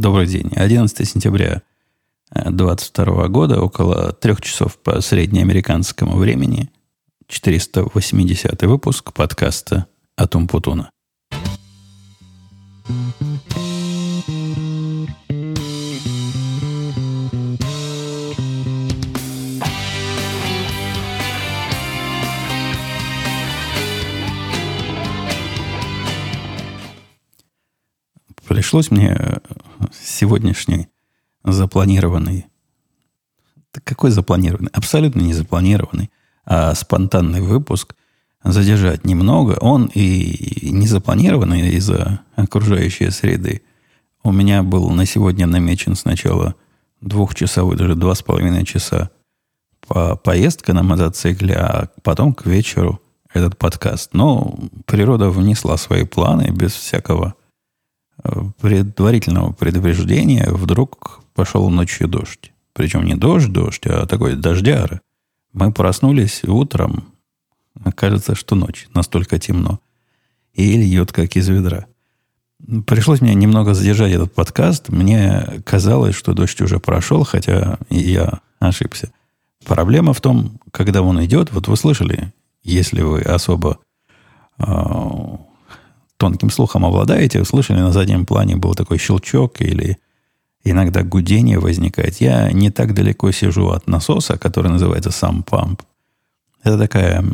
Добрый день. 11 сентября 2022 года, около трех часов по среднеамериканскому времени, 480 выпуск подкаста «Атум Путуна». Пришлось мне сегодняшний запланированный, какой запланированный? Абсолютно не запланированный, а спонтанный выпуск задержать немного. Он и не запланированный из-за окружающей среды. У меня был на сегодня намечен сначала двухчасовой, даже два с половиной часа по поездка на мотоцикле, а потом к вечеру этот подкаст. Но природа внесла свои планы без всякого предварительного предупреждения вдруг пошел ночью дождь. Причем не дождь-дождь, а такой дождяра. Мы проснулись утром, кажется, что ночь, настолько темно. И льет, как из ведра. Пришлось мне немного задержать этот подкаст. Мне казалось, что дождь уже прошел, хотя я ошибся. Проблема в том, когда он идет, вот вы слышали, если вы особо а, тонким слухом обладаете, слышали, на заднем плане был такой щелчок или иногда гудение возникает. Я не так далеко сижу от насоса, который называется сам памп. Это такая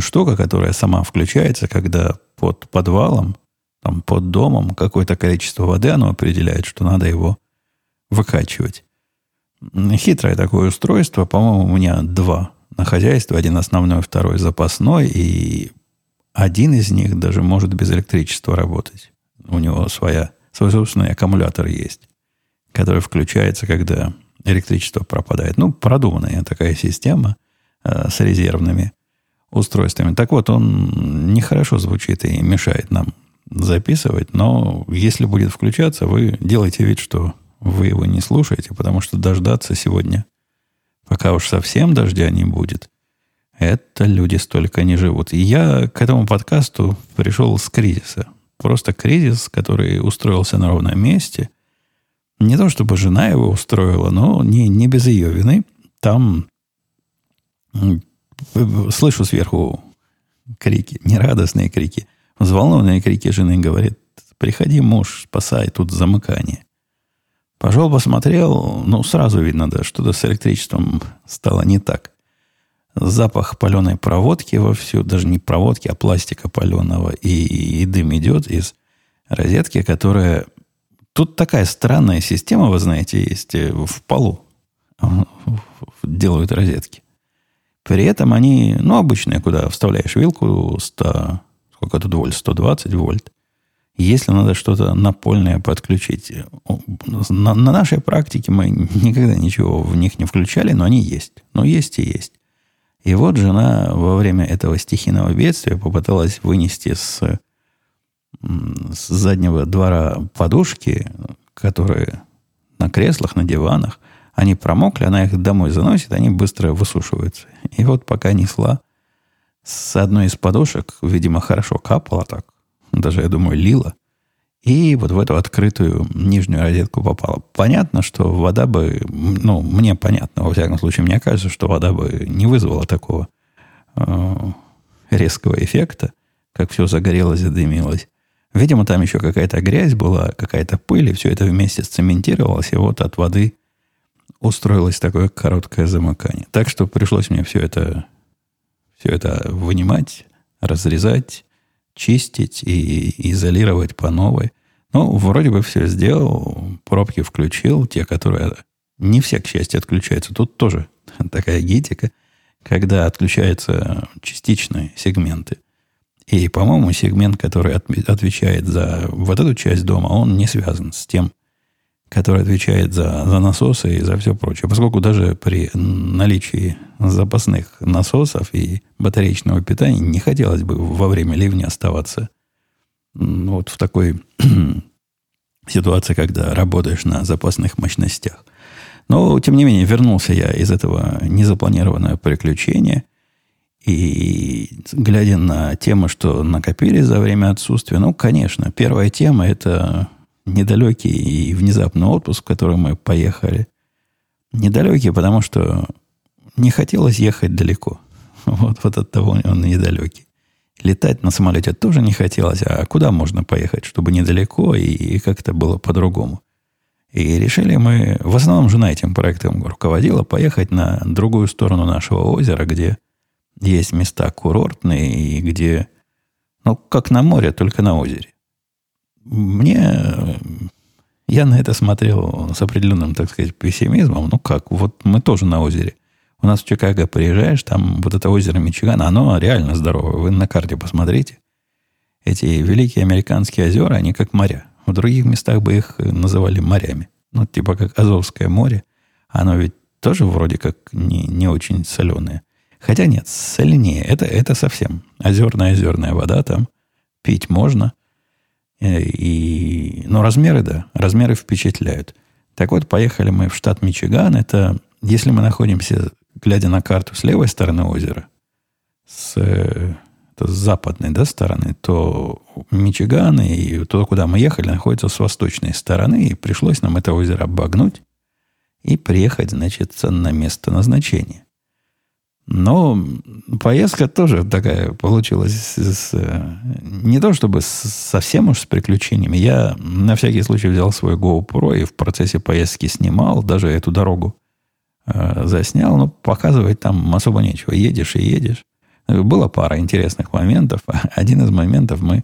штука, которая сама включается, когда под подвалом, там, под домом какое-то количество воды оно определяет, что надо его выкачивать. Хитрое такое устройство. По-моему, у меня два на хозяйстве. Один основной, второй запасной. И один из них даже может без электричества работать. У него своя, свой собственный аккумулятор есть, который включается, когда электричество пропадает. Ну, продуманная такая система э, с резервными устройствами. Так вот, он нехорошо звучит и мешает нам записывать, но если будет включаться, вы делаете вид, что вы его не слушаете, потому что дождаться сегодня, пока уж совсем дождя не будет, это люди столько не живут. И я к этому подкасту пришел с кризиса. Просто кризис, который устроился на ровном месте. Не то, чтобы жена его устроила, но не, не без ее вины. Там слышу сверху крики, нерадостные крики. Взволнованные крики жены говорит, приходи, муж, спасай, тут замыкание. Пошел, посмотрел, ну, сразу видно, да, что-то с электричеством стало не так запах паленой проводки вовсю, даже не проводки, а пластика паленого, и, и дым идет из розетки, которая... Тут такая странная система, вы знаете, есть э, в полу. Делают розетки. При этом они, ну, обычные, куда вставляешь вилку 100, сколько тут вольт, 120 вольт. Если надо что-то напольное подключить. На, на нашей практике мы никогда ничего в них не включали, но они есть. Но есть и есть. И вот жена во время этого стихийного бедствия попыталась вынести с, с заднего двора подушки, которые на креслах, на диванах, они промокли, она их домой заносит, они быстро высушиваются. И вот пока несла, с одной из подушек, видимо, хорошо капала так, даже, я думаю, лила – и вот в эту открытую нижнюю розетку попала. Понятно, что вода бы, ну, мне понятно, во всяком случае, мне кажется, что вода бы не вызвала такого э, резкого эффекта, как все загорелось, задымилось. Видимо, там еще какая-то грязь была, какая-то пыль, и все это вместе сцементировалось, и вот от воды устроилось такое короткое замыкание. Так что пришлось мне все это, все это вынимать, разрезать, чистить и изолировать по новой. Ну, вроде бы все сделал, пробки включил, те, которые... Не все, к счастью, отключаются. Тут тоже такая гитика, когда отключаются частичные сегменты. И, по-моему, сегмент, который отвечает за вот эту часть дома, он не связан с тем, который отвечает за, за насосы и за все прочее. Поскольку даже при наличии запасных насосов и батареечного питания не хотелось бы во время ливня оставаться вот в такой ситуации, когда работаешь на запасных мощностях. Но, тем не менее, вернулся я из этого незапланированного приключения. И глядя на темы, что накопили за время отсутствия, ну, конечно, первая тема – это недалекий и внезапный отпуск, в который мы поехали. Недалекий, потому что не хотелось ехать далеко. Вот, вот от того он недалекий. Летать на самолете тоже не хотелось, а куда можно поехать, чтобы недалеко и, и как-то было по-другому. И решили мы, в основном жена этим проектом руководила, поехать на другую сторону нашего озера, где есть места курортные и где, ну, как на море, только на озере. Мне, я на это смотрел с определенным, так сказать, пессимизмом. Ну как, вот мы тоже на озере. У нас в Чикаго приезжаешь, там вот это озеро Мичиган, оно реально здоровое. Вы на карте посмотрите. Эти великие американские озера, они как моря. В других местах бы их называли морями. Ну, типа как Азовское море. Оно ведь тоже вроде как не, не очень соленое. Хотя нет, соленее. Это, это совсем озерная озерная вода там. Пить можно. Э, и, но размеры, да, размеры впечатляют. Так вот, поехали мы в штат Мичиган. Это, если мы находимся, глядя на карту с левой стороны озера, с, это с западной да, стороны, то Мичиган и туда, куда мы ехали, находится с восточной стороны. И пришлось нам это озеро обогнуть и приехать, значит, на место назначения. Но поездка тоже такая получилась с, не то чтобы с, совсем уж с приключениями. Я на всякий случай взял свой GoPro и в процессе поездки снимал, даже эту дорогу э, заснял, но показывать там особо нечего. Едешь и едешь. Была пара интересных моментов. Один из моментов мы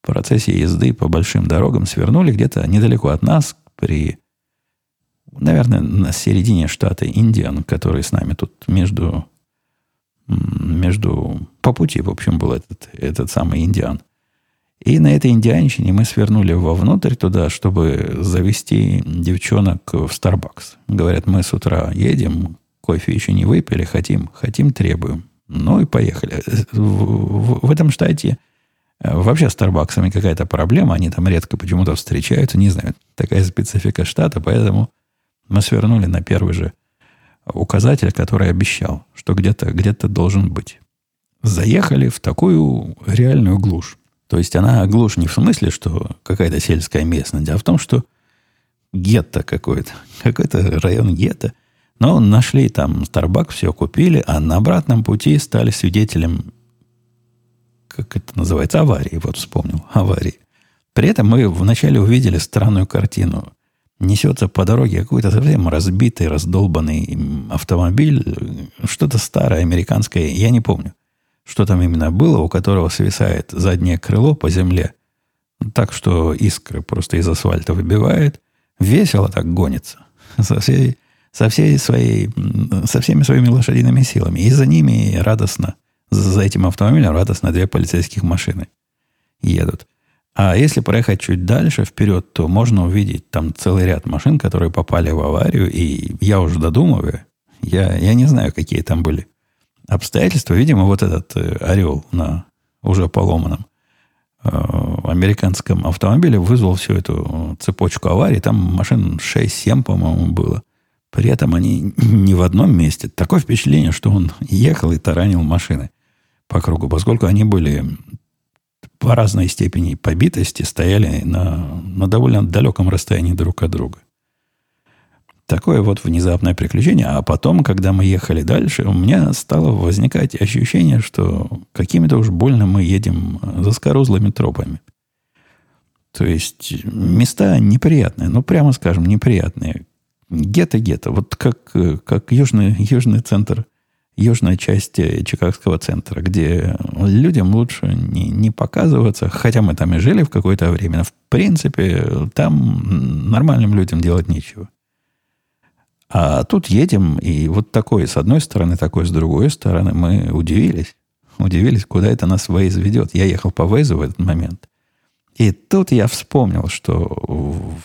в процессе езды по большим дорогам свернули где-то недалеко от нас при, наверное, на середине штата Индиан, который с нами тут между между... По пути, в общем, был этот, этот самый индиан. И на этой индианщине мы свернули вовнутрь туда, чтобы завести девчонок в Starbucks. Говорят, мы с утра едем, кофе еще не выпили, хотим, хотим, требуем. Ну и поехали. В, в, в этом штате э, вообще с Старбаксами какая-то проблема. Они там редко почему-то встречаются. Не знаю, такая специфика штата. Поэтому мы свернули на первый же указатель, который обещал, что где-то где должен быть. Заехали в такую реальную глушь. То есть она глушь не в смысле, что какая-то сельская местность, а в том, что гетто какой-то. Какой-то район гетто. Но нашли там Starbucks, все купили, а на обратном пути стали свидетелем, как это называется, аварии. Вот вспомнил, аварии. При этом мы вначале увидели странную картину несется по дороге какой-то совсем разбитый, раздолбанный автомобиль, что-то старое, американское, я не помню, что там именно было, у которого свисает заднее крыло по земле, так что искры просто из асфальта выбивает, весело так гонится, со всей, со всей своей, со всеми своими лошадиными силами. И за ними радостно, за этим автомобилем радостно две полицейских машины едут. А если проехать чуть дальше, вперед, то можно увидеть там целый ряд машин, которые попали в аварию. И я уже додумываю, я, я не знаю, какие там были обстоятельства. Видимо, вот этот э, орел на уже поломанном э, американском автомобиле вызвал всю эту цепочку аварий. Там машин 6-7, по-моему, было. При этом они не в одном месте. Такое впечатление, что он ехал и таранил машины по кругу, поскольку они были по разной степени побитости стояли на, на довольно далеком расстоянии друг от друга. Такое вот внезапное приключение. А потом, когда мы ехали дальше, у меня стало возникать ощущение, что какими-то уж больно мы едем за скорузлыми тропами. То есть места неприятные, ну, прямо скажем, неприятные. Гетто-гетто. Вот как, как южный, южный центр южной части Чикагского центра, где людям лучше не, не показываться, хотя мы там и жили в какое-то время, но в принципе там нормальным людям делать нечего. А тут едем, и вот такой с одной стороны, такой с другой стороны, мы удивились. Удивились, куда это нас Waze ведет. Я ехал по Waze в этот момент. И тут я вспомнил, что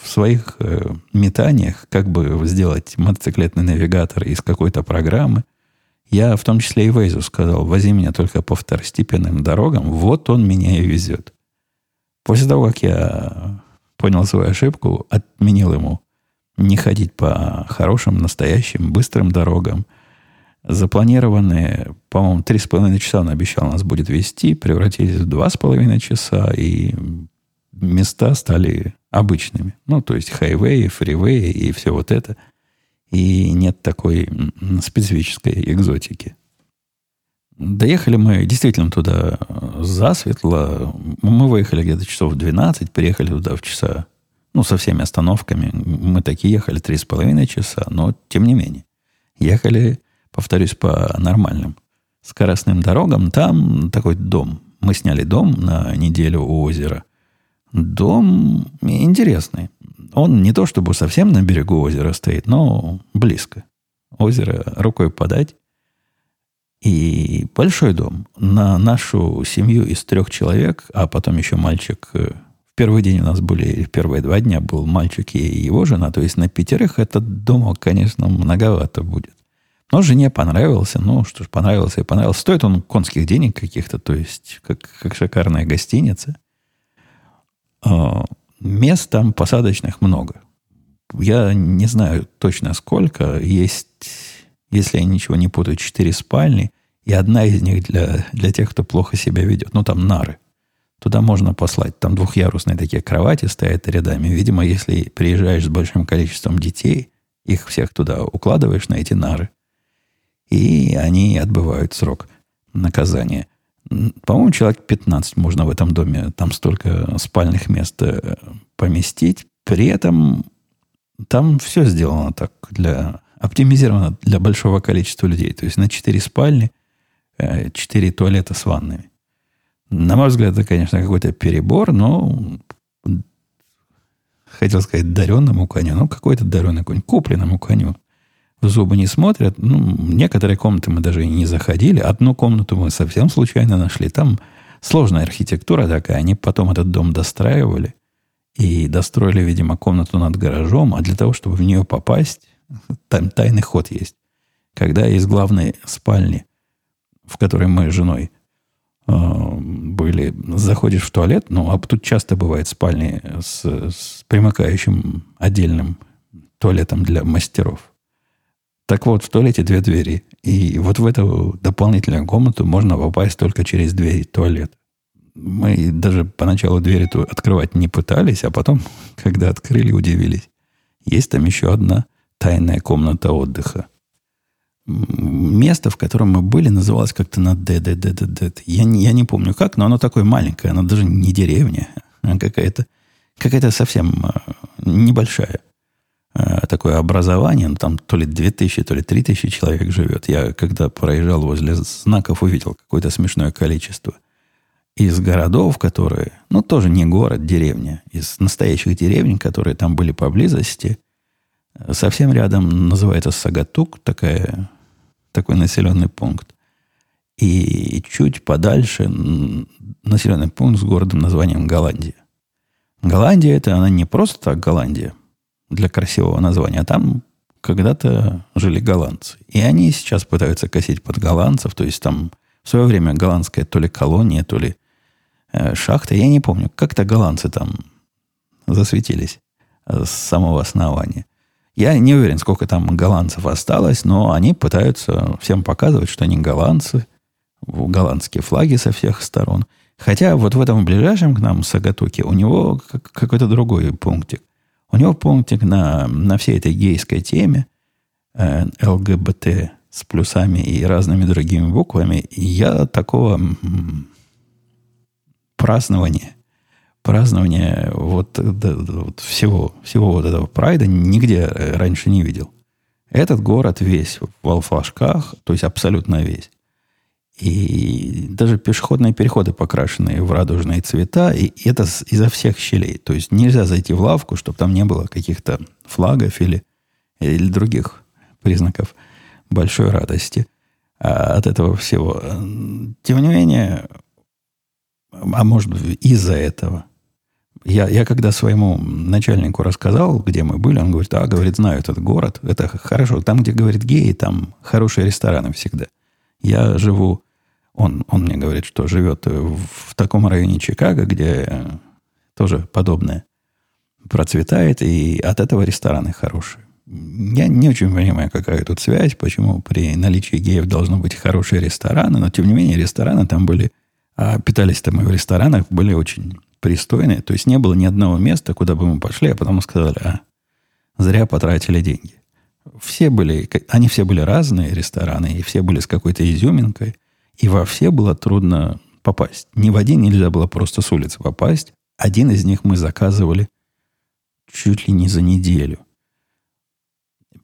в своих э, метаниях, как бы сделать мотоциклетный навигатор из какой-то программы, я в том числе и Вейзу сказал, вози меня только по второстепенным дорогам, вот он меня и везет. После того, как я понял свою ошибку, отменил ему не ходить по хорошим, настоящим, быстрым дорогам. Запланированные, по-моему, три с половиной часа он обещал нас будет вести, превратились в два с половиной часа, и места стали обычными. Ну, то есть хайвеи, фривеи и все вот это. И нет такой специфической экзотики. Доехали мы действительно туда засветло. Мы выехали где-то часов в 12, приехали туда в часа, ну, со всеми остановками. Мы такие ехали три с половиной часа, но тем не менее. Ехали, повторюсь, по нормальным скоростным дорогам. Там такой дом. Мы сняли дом на неделю у озера. Дом интересный. Он не то чтобы совсем на берегу озера стоит, но близко. Озеро рукой подать. И большой дом. На нашу семью из трех человек, а потом еще мальчик. Э, в первый день у нас были, в первые два дня был мальчик и его жена. То есть на пятерых этот дом, конечно, многовато будет. Но жене понравился. Ну, что ж, понравился и понравился. Стоит он конских денег каких-то, то есть как, как шикарная гостиница. Мест там посадочных много. Я не знаю точно сколько. Есть если я ничего не путаю, четыре спальни, и одна из них для, для тех, кто плохо себя ведет. Ну, там нары. Туда можно послать. Там двухъярусные такие кровати стоят рядами. Видимо, если приезжаешь с большим количеством детей, их всех туда укладываешь на эти нары, и они отбывают срок наказания. По-моему, человек 15 можно в этом доме. Там столько спальных мест э, поместить. При этом там все сделано так для оптимизировано для большого количества людей. То есть на 4 спальни, 4 э, туалета с ваннами. На мой взгляд, это, конечно, какой-то перебор, но хотел сказать даренному коню, ну, какой-то даренный конь, купленному коню. В зубы не смотрят. Ну, некоторые комнаты мы даже и не заходили. Одну комнату мы совсем случайно нашли. Там сложная архитектура такая. Они потом этот дом достраивали и достроили, видимо, комнату над гаражом. А для того, чтобы в нее попасть, там тайный ход есть. Когда из главной спальни, в которой мы с женой э, были, заходишь в туалет, ну, а тут часто бывает спальни с, с примыкающим отдельным туалетом для мастеров. Так вот, в туалете две двери. И вот в эту дополнительную комнату можно попасть только через дверь туалета. Мы даже поначалу дверь эту открывать не пытались, а потом, когда открыли, удивились. Есть там еще одна тайная комната отдыха. Место, в котором мы были, называлось как-то на Д, Д, Д, Д, Д. Я не, я не помню как, но оно такое маленькое. Оно даже не деревня, а какая-то какая совсем а, небольшая такое образование, ну, там то ли 2000, то ли 3000 человек живет. Я, когда проезжал возле знаков, увидел какое-то смешное количество. Из городов, которые, ну, тоже не город, деревня, из настоящих деревень, которые там были поблизости – Совсем рядом называется Сагатук, такая, такой населенный пункт. И чуть подальше населенный пункт с городом названием Голландия. Голландия это она не просто так Голландия для красивого названия, а там когда-то жили голландцы. И они сейчас пытаются косить под голландцев, то есть там в свое время голландская то ли колония, то ли э, шахта, я не помню, как-то голландцы там засветились с самого основания. Я не уверен, сколько там голландцев осталось, но они пытаются всем показывать, что они голландцы, голландские флаги со всех сторон. Хотя вот в этом ближайшем к нам Сагатуке у него какой-то другой пунктик. У него пунктик на, на всей этой гейской теме э, ЛГБТ с плюсами и разными другими буквами. Я такого празднования празднования вот, да, вот всего, всего вот этого прайда нигде раньше не видел. Этот город весь в алфашках, то есть абсолютно весь. И даже пешеходные переходы покрашены в радужные цвета, и это изо всех щелей. То есть нельзя зайти в лавку, чтобы там не было каких-то флагов или, или других признаков большой радости а, от этого всего. Тем не менее, а может из-за этого, я, я когда своему начальнику рассказал, где мы были, он говорит, а, говорит, знаю этот город, это хорошо. Там, где, говорит, геи, там хорошие рестораны всегда. Я живу, он, он мне говорит, что живет в таком районе Чикаго, где тоже подобное процветает, и от этого рестораны хорошие. Я не очень понимаю, какая тут связь, почему при наличии геев должны быть хорошие рестораны, но тем не менее рестораны там были, а питались-то мы в ресторанах, были очень пристойные. То есть не было ни одного места, куда бы мы пошли, а потом сказали, а, зря потратили деньги. Все были, они все были разные рестораны, и все были с какой-то изюминкой, и во все было трудно попасть. Ни в один нельзя было просто с улицы попасть. Один из них мы заказывали чуть ли не за неделю.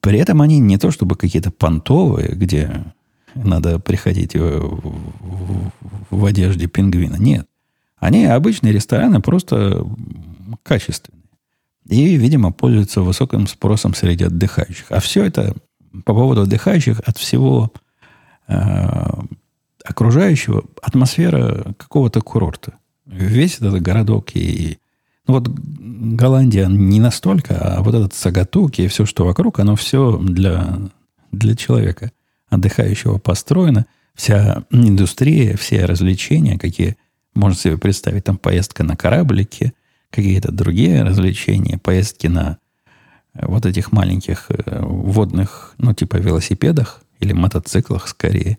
При этом они не то чтобы какие-то понтовые, где надо приходить в, в, в одежде пингвина. Нет. Они обычные рестораны, просто качественные. И, видимо, пользуются высоким спросом среди отдыхающих. А все это по поводу отдыхающих от всего э, окружающего атмосфера какого-то курорта. Весь этот городок и... Ну вот Голландия не настолько, а вот этот Сагатук и все, что вокруг, оно все для, для человека отдыхающего построено. Вся индустрия, все развлечения, какие можно себе представить, там поездка на кораблике, какие-то другие развлечения, поездки на э, вот этих маленьких э, водных, ну, типа велосипедах или мотоциклах скорее,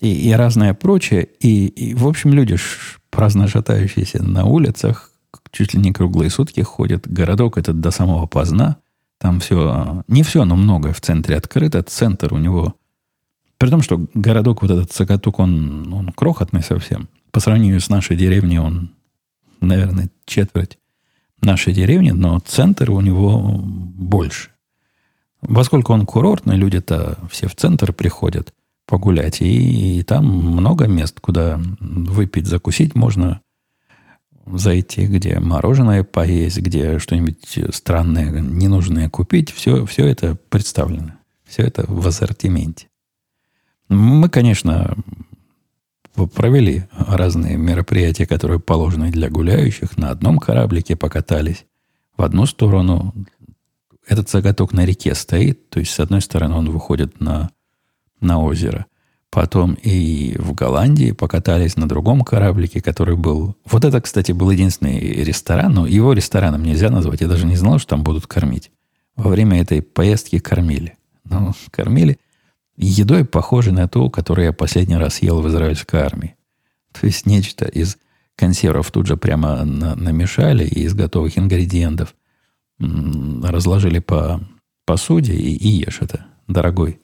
и, и разное прочее. И, и, в общем, люди праздно шатающиеся на улицах, чуть ли не круглые сутки ходят. Городок этот до самого поздна. Там все, не все, но многое в центре открыто. Центр у него при том, что городок вот этот Сакатук, он, он крохотный совсем. По сравнению с нашей деревней он, наверное, четверть нашей деревни, но центр у него больше. Поскольку он курортный, люди-то все в центр приходят погулять. И, и там много мест, куда выпить, закусить можно зайти, где мороженое поесть, где что-нибудь странное, ненужное купить. Все, все это представлено. Все это в ассортименте. Мы, конечно, провели разные мероприятия, которые положены для гуляющих. На одном кораблике покатались. В одну сторону этот заготок на реке стоит, то есть с одной стороны он выходит на, на озеро. Потом и в Голландии покатались на другом кораблике, который был... Вот это, кстати, был единственный ресторан, но его рестораном нельзя назвать. Я даже не знал, что там будут кормить. Во время этой поездки кормили. Ну, кормили – едой, похожей на ту, которую я последний раз ел в израильской армии. То есть нечто из консервов тут же прямо на, намешали и из готовых ингредиентов разложили по посуде и, и ешь это, дорогой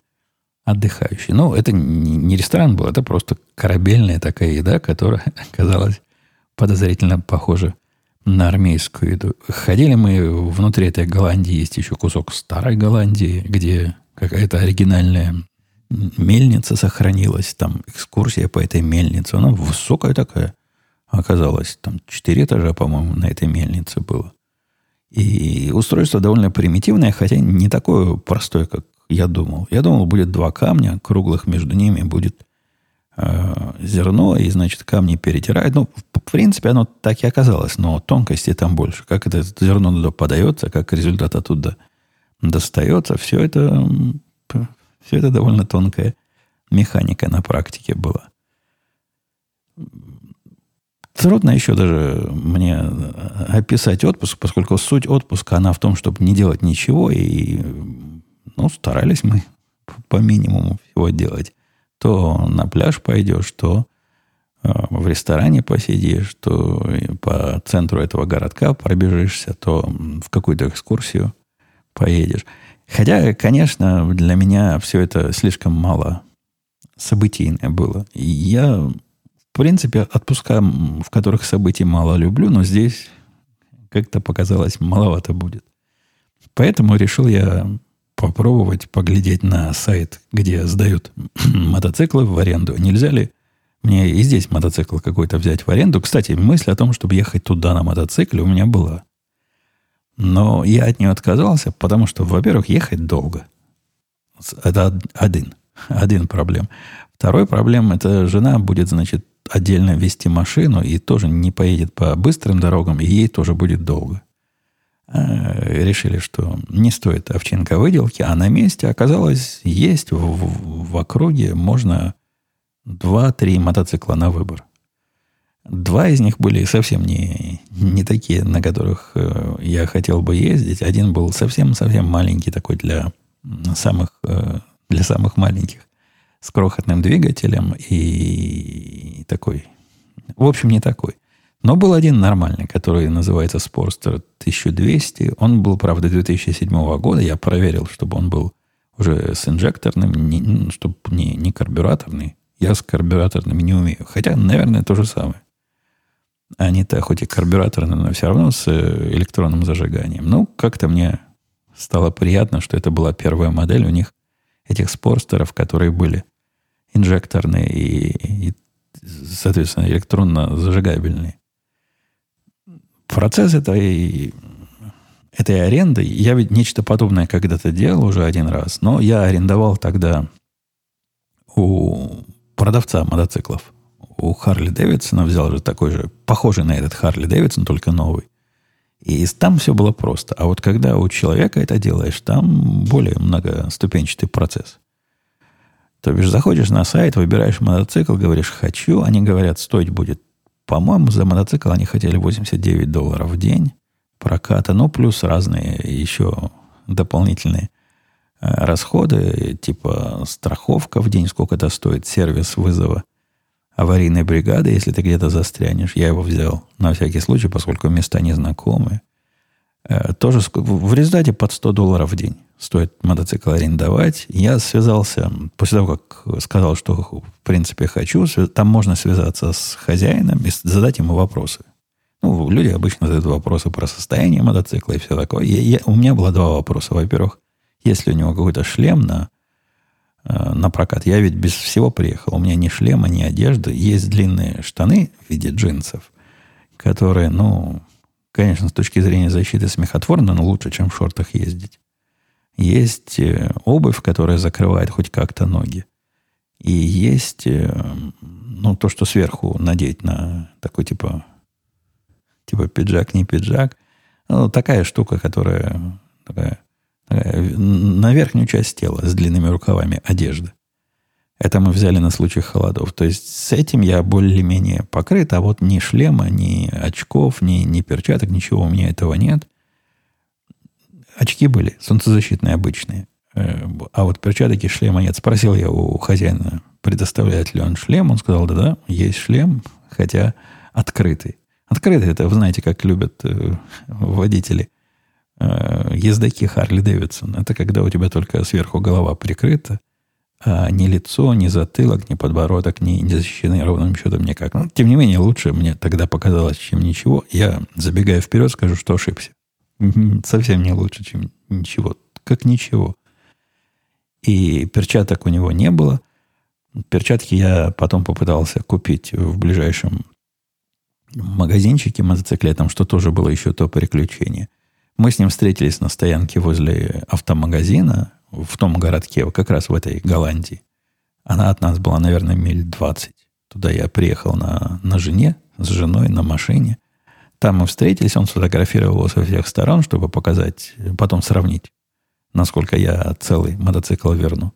отдыхающий. Ну, это не, ресторан был, это просто корабельная такая еда, которая оказалась подозрительно похожа на армейскую еду. Ходили мы внутри этой Голландии, есть еще кусок старой Голландии, где какая-то оригинальная мельница сохранилась, там экскурсия по этой мельнице. Она высокая такая оказалась. Там четыре этажа, по-моему, на этой мельнице было. И устройство довольно примитивное, хотя не такое простое, как я думал. Я думал, будет два камня круглых, между ними будет э, зерно, и, значит, камни перетирают. Ну, в принципе, оно так и оказалось, но тонкости там больше. Как это зерно туда подается, как результат оттуда достается, все это все это довольно тонкая механика на практике была. Трудно еще даже мне описать отпуск, поскольку суть отпуска, она в том, чтобы не делать ничего, и ну, старались мы по минимуму всего делать. То на пляж пойдешь, то э, в ресторане посидишь, то по центру этого городка пробежишься, то в какую-то экскурсию поедешь. Хотя, конечно, для меня все это слишком мало событийное было. И я, в принципе, отпуска, в которых событий мало люблю, но здесь как-то показалось маловато будет. Поэтому решил я попробовать поглядеть на сайт, где сдают мотоциклы в аренду. Нельзя ли мне и здесь мотоцикл какой-то взять в аренду? Кстати, мысль о том, чтобы ехать туда на мотоцикле у меня была. Но я от нее отказался, потому что, во-первых, ехать долго. Это один. Один проблем. Второй проблем – это жена будет, значит, отдельно вести машину и тоже не поедет по быстрым дорогам, и ей тоже будет долго. А, решили, что не стоит овчинка выделки, а на месте оказалось, есть в, в, в округе можно 2-3 мотоцикла на выбор. Два из них были совсем не, не такие, на которых э, я хотел бы ездить. Один был совсем-совсем маленький, такой для самых, э, для самых маленьких, с крохотным двигателем и такой. В общем, не такой. Но был один нормальный, который называется Sportster 1200. Он был, правда, 2007 года. Я проверил, чтобы он был уже с инжекторным, не, чтобы не, не карбюраторный. Я с карбюраторными не умею. Хотя, наверное, то же самое. Они-то хоть и карбюраторные, но все равно с э, электронным зажиганием. Ну, как-то мне стало приятно, что это была первая модель у них, этих спорстеров, которые были инжекторные и, и соответственно, электронно зажигабельные. Процесс этой, этой аренды, я ведь нечто подобное когда-то делал уже один раз, но я арендовал тогда у продавца мотоциклов. У Харли Дэвидсона взял же такой же, похожий на этот Харли Дэвидсон, только новый. И там все было просто. А вот когда у человека это делаешь, там более многоступенчатый процесс. То бишь, заходишь на сайт, выбираешь мотоцикл, говоришь «хочу», они говорят, стоить будет, по-моему, за мотоцикл они хотели 89 долларов в день проката, ну, плюс разные еще дополнительные э, расходы, типа страховка в день, сколько это стоит, сервис вызова аварийной бригады, если ты где-то застрянешь. Я его взял на всякий случай, поскольку места незнакомые. Э, тоже в результате под 100 долларов в день стоит мотоцикл арендовать. Я связался, после того, как сказал, что в принципе хочу, там можно связаться с хозяином и задать ему вопросы. Ну, люди обычно задают вопросы про состояние мотоцикла и все такое. Я, я, у меня было два вопроса. Во-первых, есть ли у него какой-то шлем на, э, на прокат? Я ведь без всего приехал. У меня ни шлема, ни одежды. Есть длинные штаны в виде джинсов, которые, ну, конечно, с точки зрения защиты смехотворно, но лучше, чем в шортах ездить. Есть э, обувь, которая закрывает хоть как-то ноги. И есть э, ну, то, что сверху надеть на такой типа, типа пиджак, не пиджак. Ну, такая штука, которая, такая, такая на верхнюю часть тела с длинными рукавами одежда. Это мы взяли на случай холодов. То есть с этим я более-менее покрыт, а вот ни шлема, ни очков, ни, ни перчаток, ничего у меня этого нет. Очки были, солнцезащитные обычные. Э, а вот перчаток и шлема нет. Спросил я у хозяина, предоставляет ли он шлем. Он сказал, да-да, есть шлем, хотя открытый. Открытый, это вы знаете, как любят э, водители э, ездаки Харли Дэвидсон. Это когда у тебя только сверху голова прикрыта, а ни лицо, ни затылок, ни подбородок не, не защищены ровным счетом никак. Но, тем не менее, лучше мне тогда показалось, чем ничего. Я, забегая вперед, скажу, что ошибся. Совсем не лучше, чем ничего. Как ничего. И перчаток у него не было. Перчатки я потом попытался купить в ближайшем магазинчике мотоциклетом, что тоже было еще то приключение. Мы с ним встретились на стоянке возле автомагазина в том городке, как раз в этой Голландии. Она от нас была, наверное, миль 20. Туда я приехал на, на жене, с женой на машине. Там мы встретились, он сфотографировал его со всех сторон, чтобы показать, потом сравнить, насколько я целый мотоцикл верну.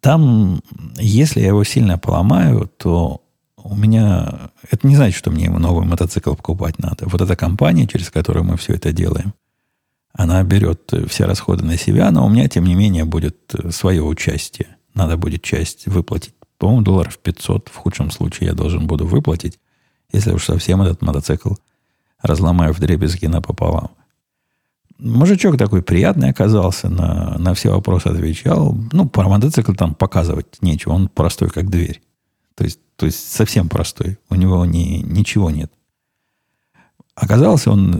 Там, если я его сильно поломаю, то у меня... Это не значит, что мне новый мотоцикл покупать надо. Вот эта компания, через которую мы все это делаем, она берет все расходы на себя, но у меня, тем не менее, будет свое участие. Надо будет часть выплатить. По-моему, долларов 500 в худшем случае я должен буду выплатить, если уж совсем этот мотоцикл разломаю в дребезги напополам. Мужичок такой приятный оказался, на, на все вопросы отвечал. Ну, про мотоцикл там показывать нечего, он простой, как дверь. То есть, то есть совсем простой. У него ни, ничего нет. Оказался он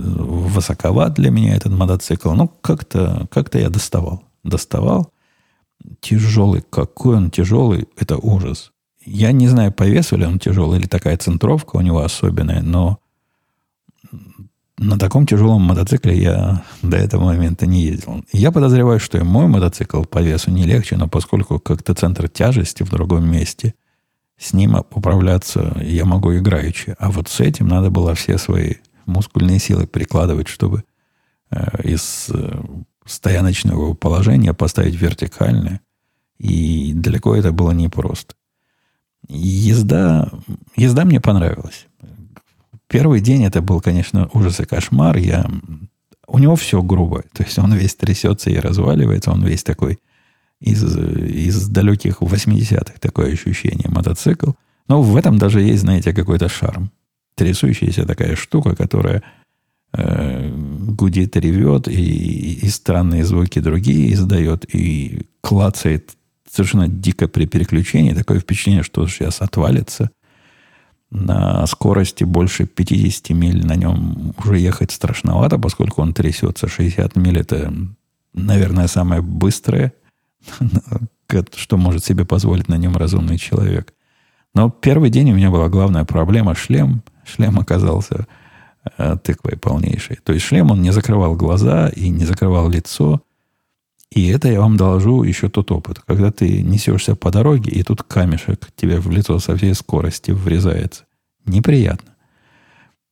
высоковат для меня, этот мотоцикл. Ну, как-то как я доставал. Доставал. Тяжелый. Какой он тяжелый. Это ужас. Я не знаю, по весу ли он тяжелый, или такая центровка у него особенная, но на таком тяжелом мотоцикле я до этого момента не ездил. Я подозреваю, что и мой мотоцикл по весу не легче, но поскольку как-то центр тяжести в другом месте, с ним управляться я могу играючи. А вот с этим надо было все свои мускульные силы прикладывать, чтобы э, из э, стояночного положения поставить вертикальное. И далеко это было непросто. Езда, езда мне понравилась. Первый день это был, конечно, ужас и кошмар. Я... У него все грубое. То есть он весь трясется и разваливается. Он весь такой из, из далеких 80-х такое ощущение мотоцикл. Но в этом даже есть, знаете, какой-то шарм. Трясущаяся такая штука, которая э, гудит, ревет, и, и странные звуки другие издает, и клацает совершенно дико при переключении. Такое впечатление, что сейчас отвалится. На скорости больше 50 миль на нем уже ехать страшновато, поскольку он трясется. 60 миль это, наверное, самое быстрое, что может себе позволить на нем разумный человек. Но первый день у меня была главная проблема шлем. Шлем оказался э, тыквой полнейшей. То есть шлем он не закрывал глаза и не закрывал лицо. И это я вам доложу еще тот опыт. Когда ты несешься по дороге, и тут камешек тебе в лицо со всей скорости врезается. Неприятно.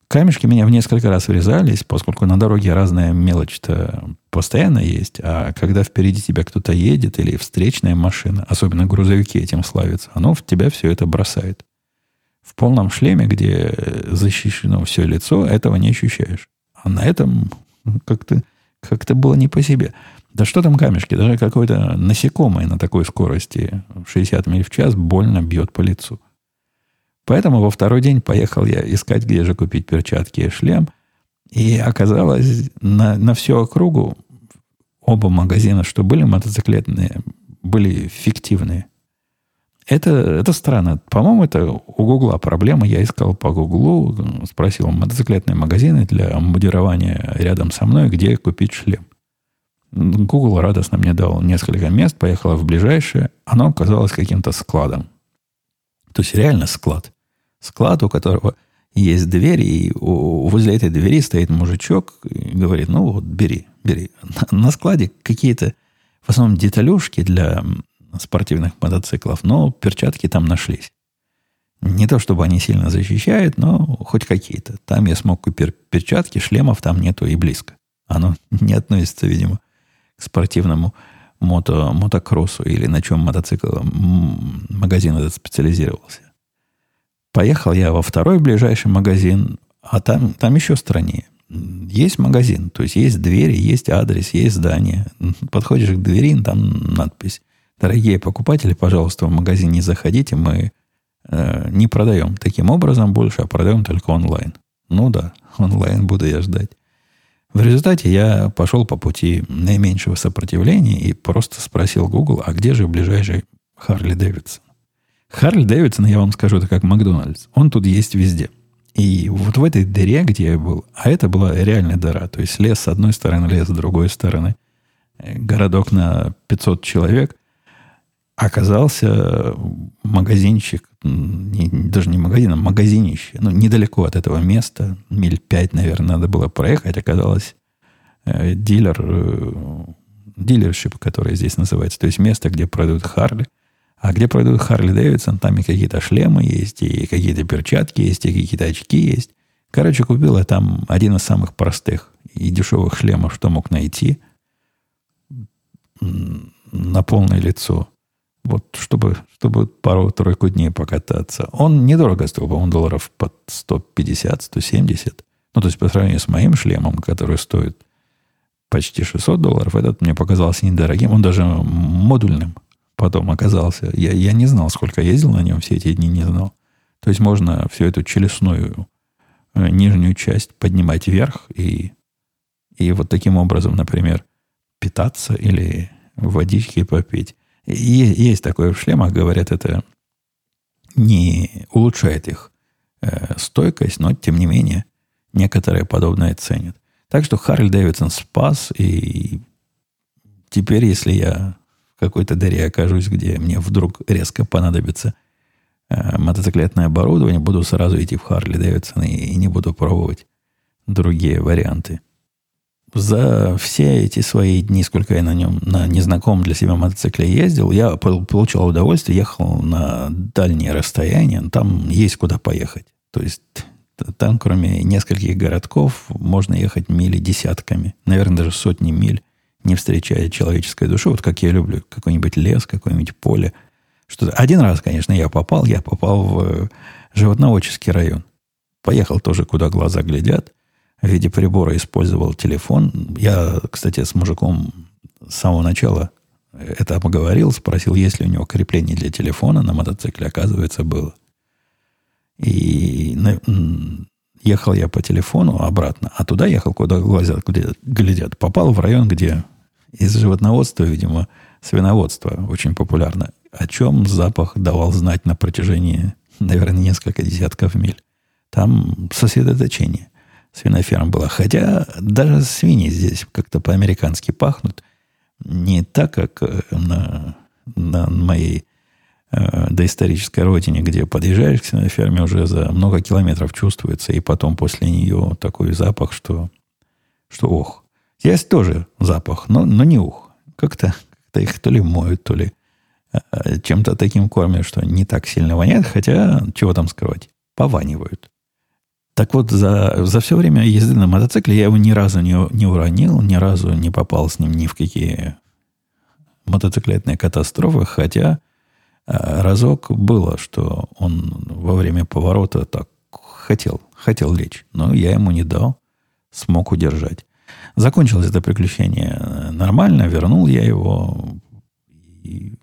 Камешки меня в несколько раз врезались, поскольку на дороге разная мелочь-то постоянно есть. А когда впереди тебя кто-то едет или встречная машина, особенно грузовики этим славятся, оно в тебя все это бросает. В полном шлеме, где защищено все лицо, этого не ощущаешь. А на этом как-то как было не по себе. Да что там камешки? Даже какое-то насекомое на такой скорости 60 миль в час больно бьет по лицу. Поэтому во второй день поехал я искать, где же купить перчатки и шлем. И оказалось, на, на всю округу оба магазина, что были мотоциклетные, были фиктивные. Это, это странно. По-моему, это у Гугла проблема. Я искал по Гуглу, спросил мотоциклетные магазины для модирования рядом со мной, где купить шлем. Google радостно мне дал несколько мест, поехала в ближайшее. Оно оказалось каким-то складом. То есть реально склад склад, у которого есть дверь, и возле этой двери стоит мужичок и говорит, ну вот, бери, бери. На, складе какие-то, в основном, деталюшки для спортивных мотоциклов, но перчатки там нашлись. Не то, чтобы они сильно защищают, но хоть какие-то. Там я смог купить перчатки, шлемов там нету и близко. Оно не относится, видимо, к спортивному мото, мотокроссу или на чем мотоцикл магазин этот специализировался. Поехал я во второй ближайший магазин, а там, там еще страннее. Есть магазин, то есть есть двери, есть адрес, есть здание. Подходишь к двери, там надпись. Дорогие покупатели, пожалуйста, в магазин не заходите, мы э, не продаем таким образом больше, а продаем только онлайн. Ну да, онлайн буду я ждать. В результате я пошел по пути наименьшего сопротивления и просто спросил Google, а где же ближайший Харли Дэвидсон? Харли Дэвидсон, я вам скажу, это как Макдональдс. Он тут есть везде. И вот в этой дыре, где я был, а это была реальная дыра, то есть лес с одной стороны, лес с другой стороны, э, городок на 500 человек, оказался магазинчик, не, даже не магазин, а магазинище, ну, недалеко от этого места, миль 5, наверное, надо было проехать, оказалось э, дилер, э, дилершип, который здесь называется, то есть место, где продают Харли, а где продают Харли Дэвидсон, там и какие-то шлемы есть, и какие-то перчатки есть, и какие-то очки есть. Короче, купил я там один из самых простых и дешевых шлемов, что мог найти на полное лицо. Вот, чтобы, чтобы пару-тройку дней покататься. Он недорого стоил, по-моему, долларов под 150-170. Ну, то есть, по сравнению с моим шлемом, который стоит почти 600 долларов, этот мне показался недорогим. Он даже модульным потом оказался. Я, я не знал, сколько ездил на нем, все эти дни не знал. То есть можно всю эту челюстную э, нижнюю часть поднимать вверх и, и вот таким образом, например, питаться или водички попить. И есть такое в шлемах, говорят, это не улучшает их э, стойкость, но тем не менее некоторые подобное ценят. Так что Харли Дэвидсон спас, и теперь, если я какой-то дыре окажусь, где мне вдруг резко понадобится э, мотоциклетное оборудование, буду сразу идти в Харли Дэвидсон и, и не буду пробовать другие варианты. За все эти свои дни, сколько я на нем, на незнакомом для себя мотоцикле ездил, я получал удовольствие, ехал на дальние расстояния, там есть куда поехать. То есть там, кроме нескольких городков, можно ехать мили десятками, наверное, даже сотни миль не встречая человеческой души, вот как я люблю какой-нибудь лес, какое-нибудь поле. Что-то. Один раз, конечно, я попал, я попал в э, животноводческий район. Поехал тоже, куда глаза глядят. В виде прибора использовал телефон. Я, кстати, с мужиком с самого начала это поговорил, спросил, есть ли у него крепление для телефона на мотоцикле. Оказывается, было. И ехал я по телефону обратно, а туда ехал, куда глазят, глядят. Попал в район, где из животноводства, видимо, свиноводство очень популярно. О чем запах давал знать на протяжении, наверное, несколько десятков миль. Там сосредоточение свиноферм было. Хотя даже свиньи здесь как-то по-американски пахнут. Не так, как э, на, на моей э, доисторической родине, где подъезжаешь к свиноферме, уже за много километров чувствуется, и потом после нее такой запах, что, что ох. Есть тоже запах, но, но не ух. Как-то как их то ли моют, то ли э, чем-то таким кормят, что не так сильно воняет, хотя, чего там скрывать, пованивают. Так вот, за, за все время езды на мотоцикле я его ни разу не, не уронил, ни разу не попал с ним ни в какие мотоциклетные катастрофы, хотя э, разок было, что он во время поворота так хотел, хотел лечь, но я ему не дал, смог удержать. Закончилось это приключение нормально, вернул я его. И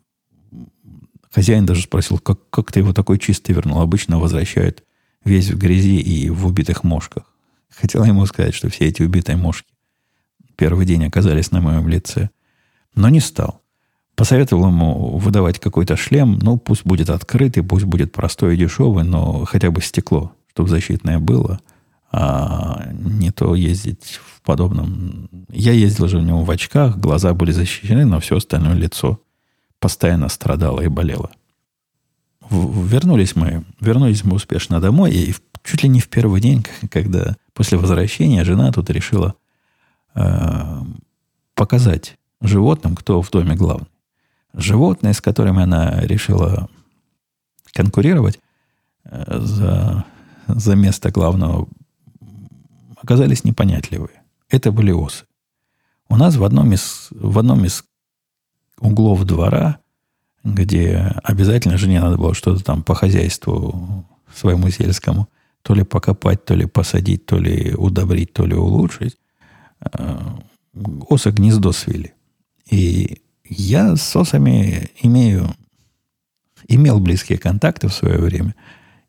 хозяин даже спросил, как, как ты его такой чистый вернул. Обычно возвращают весь в грязи и в убитых мошках. Хотел ему сказать, что все эти убитые мошки первый день оказались на моем лице. Но не стал. Посоветовал ему выдавать какой-то шлем, ну, пусть будет открытый, пусть будет простой и дешевый, но хотя бы стекло, чтобы защитное было, а не то ездить в подобном... Я ездил же у него в очках, глаза были защищены, но все остальное лицо постоянно страдало и болело вернулись мы, вернулись мы успешно домой, и чуть ли не в первый день, когда после возвращения жена тут решила э, показать животным, кто в доме главный. Животные, с которыми она решила конкурировать э, за, за место главного, оказались непонятливые. Это были осы. У нас в одном из, в одном из углов двора где обязательно жене надо было что-то там по хозяйству своему сельскому, то ли покопать, то ли посадить, то ли удобрить, то ли улучшить, э, осы гнездо свели. И я с осами имею, имел близкие контакты в свое время,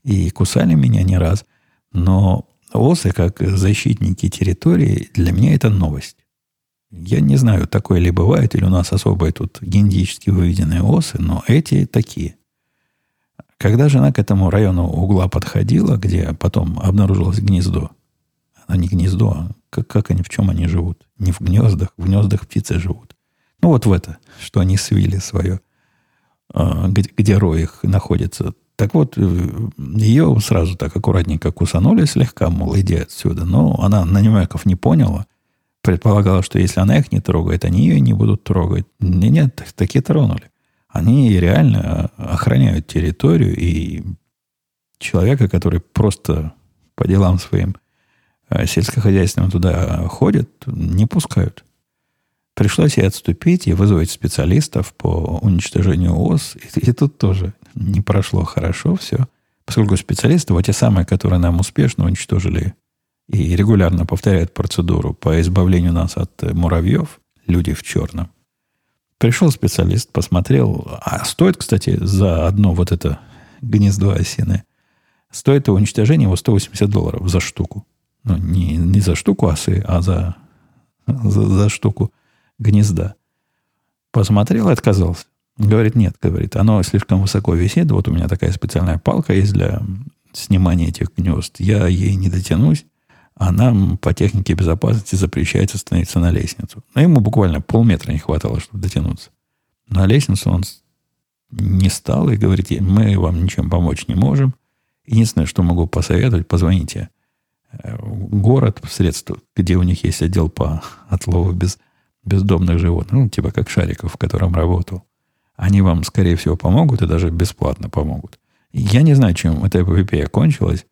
и кусали меня не раз, но осы, как защитники территории, для меня это новость. Я не знаю, такое ли бывает, или у нас особые тут генетически выведенные осы, но эти такие. Когда жена к этому району угла подходила, где потом обнаружилось гнездо, а не гнездо, а как, как они, в чем они живут? Не в гнездах, в гнездах птицы живут. Ну вот в это, что они свили свое, а, где, где рой их находится. Так вот, э, ее сразу так аккуратненько кусанули слегка, мол, иди отсюда. Но она нанимайков не поняла предполагала, что если она их не трогает, они ее не будут трогать. Нет, нет такие тронули. Они реально охраняют территорию, и человека, который просто по делам своим э, сельскохозяйственным туда ходит, не пускают. Пришлось ей отступить и вызвать специалистов по уничтожению ос. И, и тут тоже не прошло хорошо все. Поскольку специалисты, вот те самые, которые нам успешно уничтожили и регулярно повторяют процедуру по избавлению нас от э, муравьев, люди в черном. Пришел специалист, посмотрел, а стоит, кстати, за одно вот это гнездо осины, стоит его уничтожение его 180 долларов за штуку. Ну, не, не за штуку осы, а за, за, за штуку гнезда. Посмотрел и отказался. Говорит, нет, говорит, оно слишком высоко висит. Вот у меня такая специальная палка есть для снимания этих гнезд. Я ей не дотянусь а нам по технике безопасности запрещается становиться на лестницу. Но ему буквально полметра не хватало, чтобы дотянуться. На лестницу он не стал и говорит, мы вам ничем помочь не можем. Единственное, что могу посоветовать, позвоните э, в город, в средства, где у них есть отдел по отлову без, бездомных животных, ну, типа как Шариков, в котором работал. Они вам, скорее всего, помогут и даже бесплатно помогут. Я не знаю, чем эта эпопея кончилась.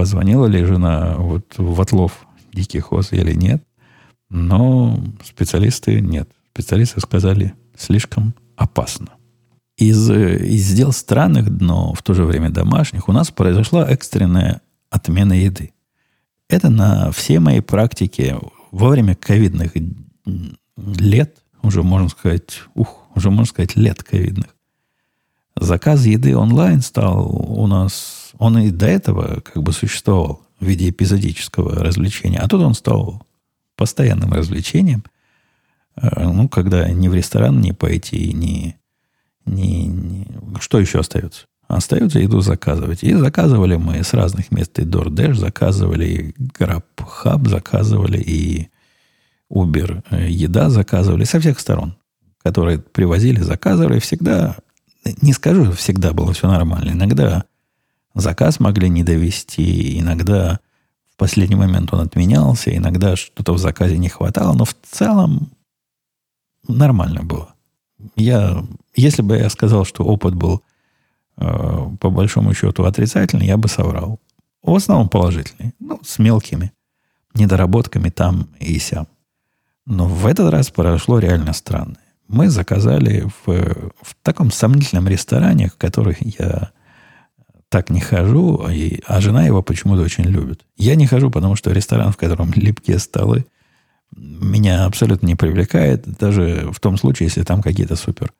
Позвонила ли жена вот в отлов диких ос или нет. Но специалисты нет. Специалисты сказали, слишком опасно. Из, из дел странных, но в то же время домашних, у нас произошла экстренная отмена еды. Это на всей моей практике во время ковидных лет, уже можно сказать, ух, уже можно сказать лет ковидных, заказ еды онлайн стал у нас он и до этого как бы существовал в виде эпизодического развлечения. А тут он стал постоянным развлечением. Э, ну, когда ни в ресторан не пойти, ни, ни, ни... Что еще остается? Остается еду заказывать. И заказывали мы с разных мест. И DoorDash заказывали, и GrabHub заказывали, и Uber э, еда заказывали. Со всех сторон. Которые привозили, заказывали. Всегда, не скажу, всегда было все нормально. Иногда заказ могли не довести, иногда в последний момент он отменялся, иногда что-то в заказе не хватало, но в целом нормально было. Я, если бы я сказал, что опыт был э, по большому счету отрицательный, я бы соврал. В основном положительный. Ну, с мелкими недоработками там и сям. Но в этот раз произошло реально странное. Мы заказали в, в таком сомнительном ресторане, в который я так не хожу, и, а жена его почему-то очень любит. Я не хожу, потому что ресторан, в котором липкие столы, меня абсолютно не привлекает, даже в том случае, если там какие-то супер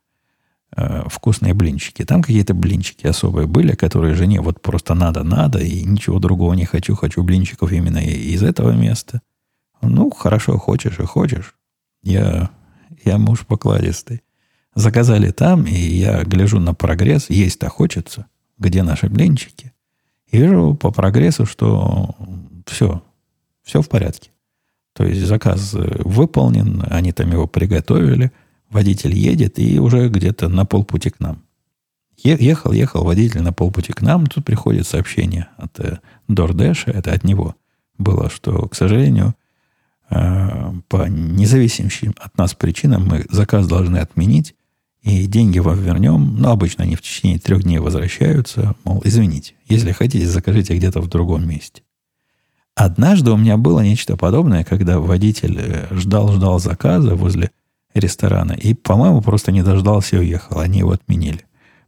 э, вкусные блинчики. Там какие-то блинчики особые были, которые жене вот просто надо-надо, и ничего другого не хочу, хочу блинчиков именно из этого места. Ну, хорошо, хочешь и хочешь. Я, я муж покладистый. Заказали там, и я гляжу на прогресс, есть-то хочется – где наши блинчики. И вижу по прогрессу, что все, все в порядке. То есть заказ выполнен, они там его приготовили, водитель едет и уже где-то на полпути к нам. Ехал, ехал водитель на полпути к нам, тут приходит сообщение от э, DoorDash, это от него было, что, к сожалению, э, по независимым от нас причинам мы заказ должны отменить, и деньги вам вернем. Но обычно они в течение трех дней возвращаются. Мол, извините, если хотите, закажите где-то в другом месте. Однажды у меня было нечто подобное, когда водитель ждал-ждал э, заказа возле ресторана и, по-моему, просто не дождался и уехал. Они его отменили.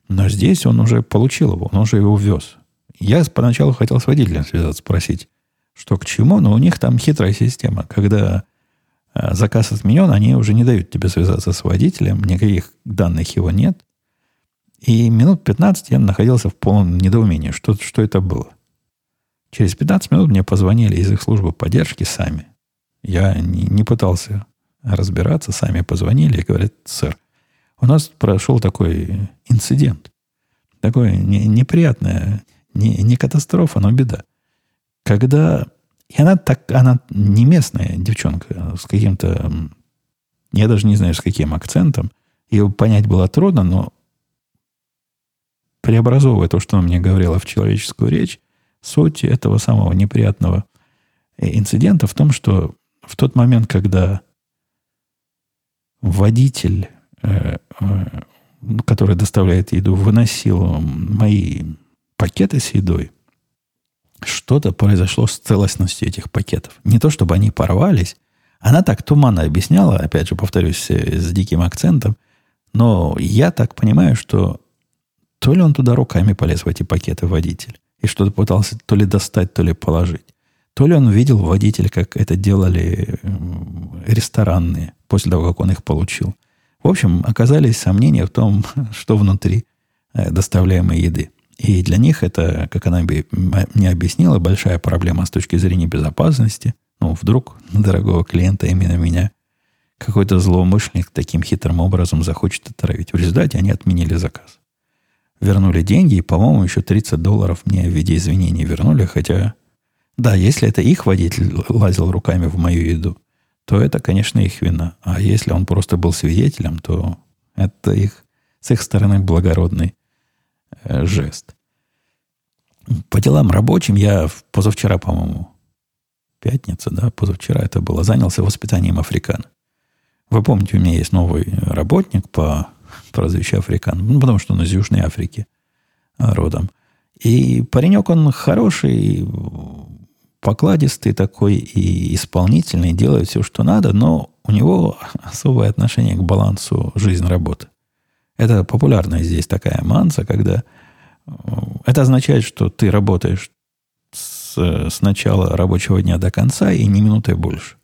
Но здесь он уже получил его, он уже его вез. Я поначалу хотел с водителем связаться, спросить, что к чему, но у них там хитрая система. Когда заказ отменен, они уже не дают тебе связаться с водителем, никаких данных его нет. И минут 15 я находился в полном недоумении, что, что это было. Через 15 минут мне позвонили из их службы поддержки сами. Я не, не пытался разбираться, сами позвонили и говорят, сэр, у нас прошел такой инцидент. Такое не, неприятное, не, не катастрофа, но беда. Когда и она так, она не местная девчонка, с каким-то, я даже не знаю, с каким акцентом. Ее понять было трудно, но преобразовывая то, что она мне говорила в человеческую речь, суть этого самого неприятного э, инцидента в том, что в тот момент, когда водитель, э, э, который доставляет еду, выносил мои пакеты с едой, что-то произошло с целостностью этих пакетов. Не то, чтобы они порвались. Она так туманно объясняла, опять же, повторюсь, э, с диким акцентом, но я так понимаю, что то ли он туда руками полез в эти пакеты водитель, и что-то пытался то ли достать, то ли положить. То ли он видел водитель, как это делали ресторанные после того, как он их получил. В общем, оказались сомнения в том, что внутри э, доставляемой еды. И для них это, как она мне объяснила, большая проблема с точки зрения безопасности. Ну, вдруг дорогого клиента, именно меня, какой-то злоумышленник таким хитрым образом захочет отравить. В результате они отменили заказ. Вернули деньги, и, по-моему, еще 30 долларов мне в виде извинений вернули, хотя... Да, если это их водитель лазил руками в мою еду, то это, конечно, их вина. А если он просто был свидетелем, то это их, с их стороны благородный жест. По делам рабочим я позавчера, по-моему, пятница, да, позавчера это было, занялся воспитанием африкан. Вы помните, у меня есть новый работник по прозвищу Африкан, ну, потому что он из Южной Африки родом. И паренек, он хороший, покладистый такой и исполнительный, делает все, что надо, но у него особое отношение к балансу жизнь-работы. Это популярная здесь такая манса, когда э, это означает, что ты работаешь с, с начала рабочего дня до конца и ни минуты больше.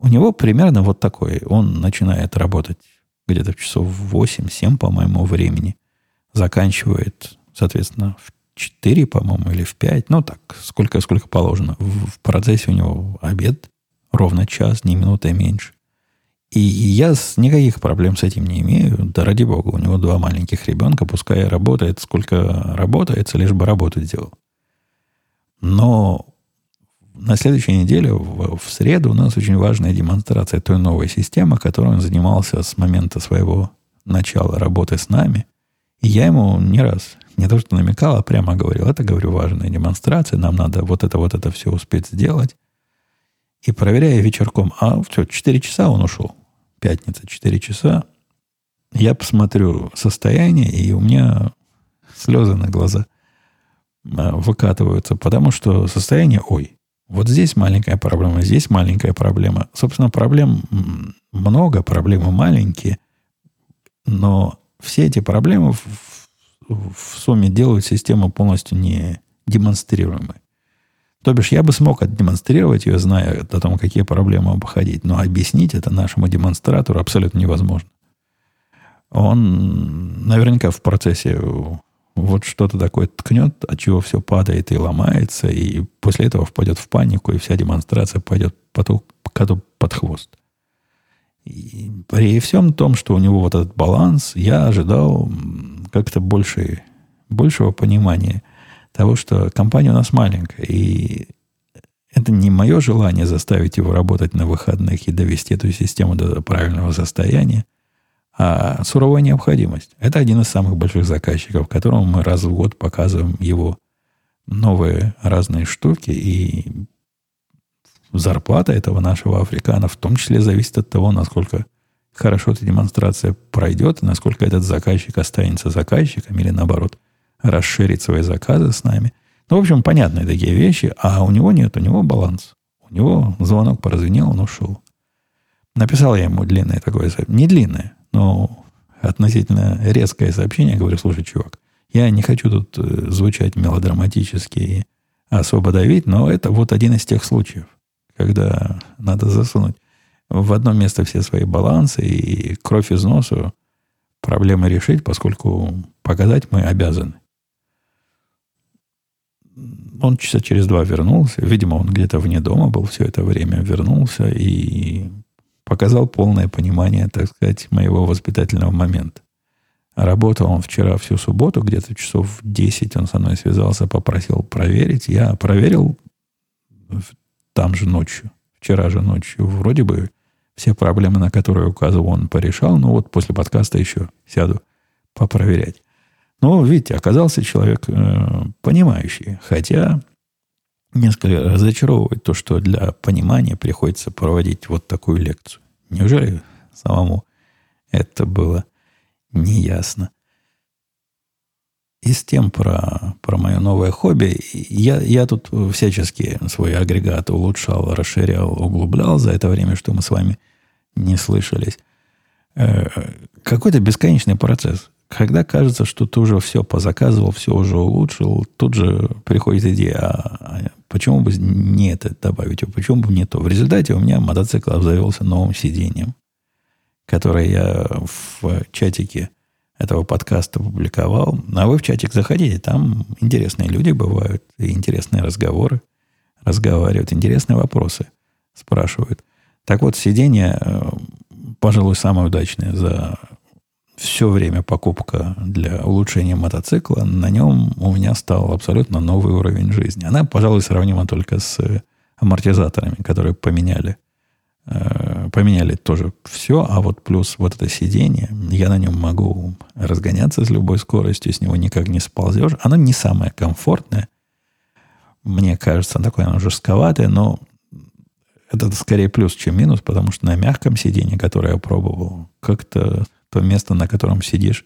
У него примерно вот такой. Он начинает работать где-то в часов 8-7, по моему времени. Заканчивает, соответственно, в 4, по-моему, или в 5. Ну, так, сколько, сколько положено. В, в процессе у него обед ровно час, ни минуты меньше. И, я никаких проблем с этим не имею. Да ради бога, у него два маленьких ребенка, пускай работает, сколько работается, лишь бы работу делал. Но на следующей неделе, в, в среду, у нас очень важная демонстрация той новой системы, которой он занимался с момента своего начала работы с нами. И я ему не раз, не то что намекал, а прямо говорил, это, говорю, важная демонстрация, нам надо вот это, вот это все успеть сделать. И проверяя вечерком, а все, 4 часа он ушел. Пятница, 4 часа. Я посмотрю состояние, и у меня слезы на глаза а, выкатываются, потому что состояние, ой, вот здесь маленькая проблема, здесь маленькая проблема. Собственно, проблем много, проблемы маленькие, но все эти проблемы в, в сумме делают систему полностью не демонстрируемой. То бишь, я бы смог отдемонстрировать ее, зная о том, какие проблемы обходить, но объяснить это нашему демонстратору абсолютно невозможно. Он наверняка в процессе вот что-то такое ткнет, от чего все падает и ломается, и после этого впадет в панику, и вся демонстрация пойдет под, коту под хвост. И при всем том, что у него вот этот баланс, я ожидал как-то больше, большего понимания того, что компания у нас маленькая, и это не мое желание заставить его работать на выходных и довести эту систему до правильного состояния, а суровая необходимость. Это один из самых больших заказчиков, которому мы раз в год показываем его новые разные штуки, и зарплата этого нашего африкана в том числе зависит от того, насколько хорошо эта демонстрация пройдет, и насколько этот заказчик останется заказчиком или наоборот – расширить свои заказы с нами. Ну, в общем, понятные такие вещи, а у него нет, у него баланс. У него звонок прозвенел, он ушел. Написал я ему длинное такое сообщение. Не длинное, но относительно резкое сообщение. Говорю, слушай, чувак, я не хочу тут э, звучать мелодраматически и особо давить, но это вот один из тех случаев, когда надо засунуть в одно место все свои балансы и кровь из носу проблемы решить, поскольку показать мы обязаны он часа через два вернулся. Видимо, он где-то вне дома был все это время. Вернулся и показал полное понимание, так сказать, моего воспитательного момента. Работал он вчера всю субботу, где-то часов 10 он со мной связался, попросил проверить. Я проверил там же ночью, вчера же ночью. Вроде бы все проблемы, на которые указывал, он порешал. Но вот после подкаста еще сяду попроверять. Но, видите, оказался человек э, понимающий. Хотя несколько разочаровывает то, что для понимания приходится проводить вот такую лекцию. Неужели самому это было неясно? И с тем про, про мое новое хобби. Я, я тут всячески свой агрегат улучшал, расширял, углублял за это время, что мы с вами не слышались. Э, какой-то бесконечный процесс. Когда кажется, что ты уже все позаказывал, все уже улучшил, тут же приходит идея, а, а почему бы не это добавить, а почему бы не то. В результате у меня мотоцикл обзавелся новым сиденьем, которое я в чатике этого подкаста публиковал. А вы в чатик заходите, там интересные люди бывают, и интересные разговоры, разговаривают, интересные вопросы спрашивают. Так вот, сиденье, э, пожалуй, самое удачное за все время покупка для улучшения мотоцикла, на нем у меня стал абсолютно новый уровень жизни. Она, пожалуй, сравнима только с амортизаторами, которые поменяли. Э, поменяли тоже все, а вот плюс вот это сиденье, я на нем могу разгоняться с любой скоростью, с него никак не сползешь. Оно не самое комфортное. Мне кажется, такое оно жестковатое, но это скорее плюс, чем минус, потому что на мягком сиденье, которое я пробовал, как-то то место, на котором сидишь,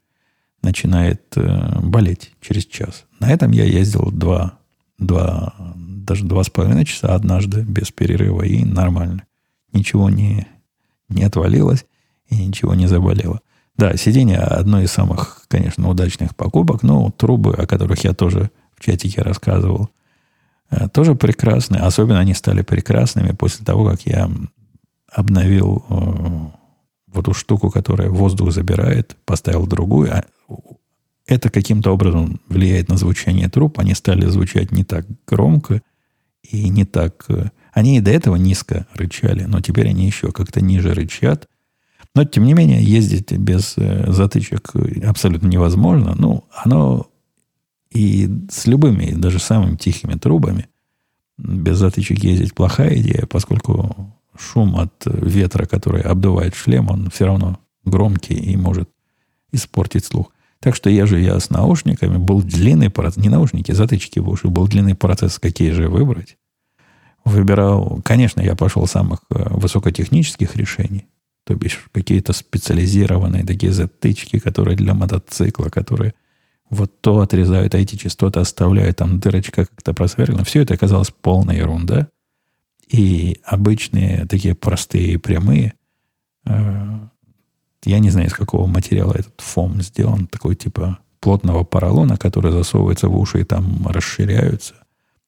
начинает э, болеть через час. На этом я ездил два, два, даже два с половиной часа однажды без перерыва и нормально. Ничего не, не отвалилось и ничего не заболело. Да, сиденье одно из самых, конечно, удачных покупок, но трубы, о которых я тоже в чатике рассказывал, э, тоже прекрасные. Особенно они стали прекрасными после того, как я обновил э, вот эту штуку, которая воздух забирает, поставил другую. А это каким-то образом влияет на звучание труб. Они стали звучать не так громко и не так... Э, они и до этого низко рычали, но теперь они еще как-то ниже рычат. Но, тем не менее, ездить без э, затычек абсолютно невозможно. Ну, оно и с любыми, даже самыми тихими трубами без затычек ездить плохая идея, поскольку шум от ветра, который обдувает шлем, он все равно громкий и может испортить слух. Так что езжу я с наушниками. Был длинный процесс. Не наушники, затычки в уши. Был длинный процесс, какие же выбрать. Выбирал... Конечно, я пошел самых э, высокотехнических решений. То бишь, какие-то специализированные такие затычки, которые для мотоцикла, которые вот то отрезают, эти частоты оставляют, там дырочка как-то просверлена. Все это оказалось полная ерунда. И обычные такие простые прямые, э, я не знаю, из какого материала этот фом сделан, такой типа плотного поролона, который засовывается в уши и там расширяются.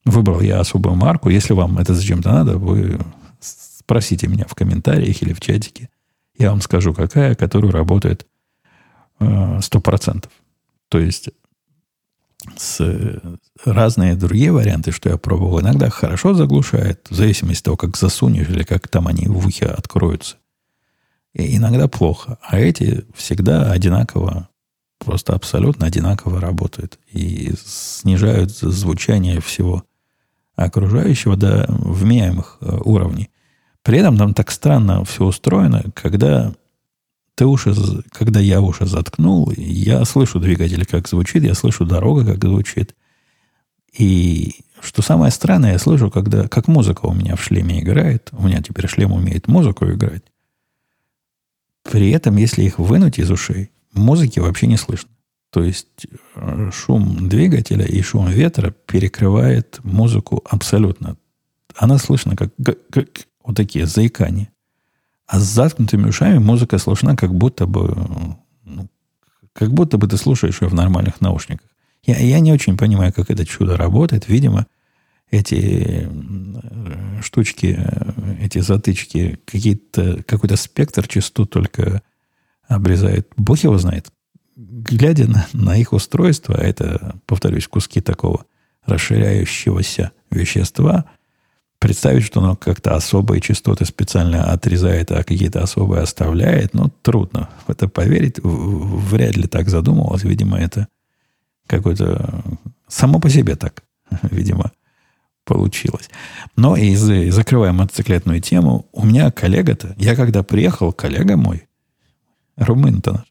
Выбрал я особую марку. Если вам это зачем-то надо, вы спросите меня в комментариях или в чатике. Я вам скажу, какая, которая работает э, сто процентов. То есть с разные другие варианты, что я пробовал, иногда хорошо заглушает, в зависимости от того, как засунешь или как там они в ухе откроются. И иногда плохо. А эти всегда одинаково, просто абсолютно одинаково работают. И снижают звучание всего окружающего до вменяемых э, уровней. При этом там так странно все устроено, когда ты уши, когда я уши заткнул, я слышу двигатель, как звучит, я слышу дорога, как звучит. И что самое странное, я слышу, когда, как музыка у меня в шлеме играет. У меня теперь шлем умеет музыку играть. При этом, если их вынуть из ушей, музыки вообще не слышно. То есть э, шум двигателя и шум ветра перекрывает музыку абсолютно. Она слышна как, как, как вот такие заикания. А с заткнутыми ушами музыка слышна, как будто бы, ну, как будто бы ты слушаешь ее в нормальных наушниках. Я, я не очень понимаю, как это чудо работает. Видимо, эти штучки, эти затычки, какие-то, какой-то спектр частот только обрезает. Бог его знает. Глядя на, на их устройство, это, повторюсь, куски такого расширяющегося вещества – представить, что оно как-то особые частоты специально отрезает, а какие-то особые оставляет, ну, трудно в это поверить. Вряд ли так задумывалось. Видимо, это какое-то... Само по себе так, видимо, получилось. Но и закрывая мотоциклетную тему, у меня коллега-то, я когда приехал, коллега мой, румын-то наш,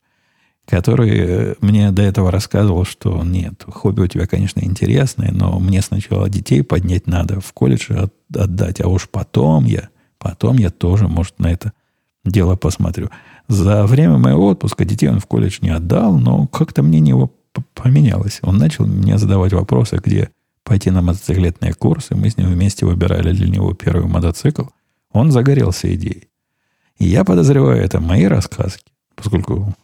который э, мне до этого рассказывал, что нет, хобби у тебя, конечно, интересное, но мне сначала детей поднять надо, в колледж от, отдать, а уж потом я, потом я тоже, может, на это дело посмотрю. За время моего отпуска детей он в колледж не отдал, но как-то мнение его поменялось. Он начал мне задавать вопросы, где пойти на мотоциклетные курсы. Мы с ним вместе выбирали для него первый мотоцикл. Он загорелся идеей. И я подозреваю, это мои рассказки, поскольку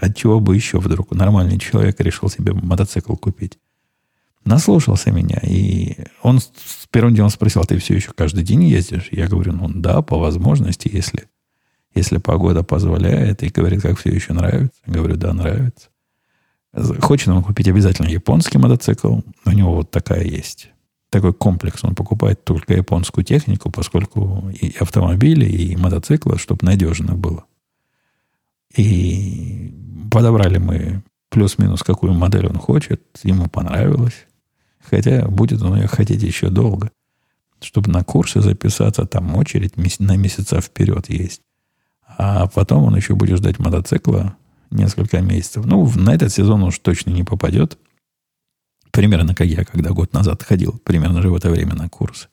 от чего бы еще вдруг нормальный человек решил себе мотоцикл купить? Наслушался меня. И он с первым делом спросил, а ты все еще каждый день ездишь? Я говорю, ну да, по возможности, если, если погода позволяет. И говорит, как все еще нравится? Говорю, да, нравится. Хочет он купить обязательно японский мотоцикл. У него вот такая есть. Такой комплекс. Он покупает только японскую технику, поскольку и автомобили, и мотоциклы, чтобы надежно было. И подобрали мы плюс-минус, какую модель он хочет. Ему понравилось. Хотя будет он ее хотеть еще долго. Чтобы на курсы записаться, там очередь на месяца вперед есть. А потом он еще будет ждать мотоцикла несколько месяцев. Ну, на этот сезон уж точно не попадет. Примерно как я, когда год назад ходил, примерно же в это время на курсы.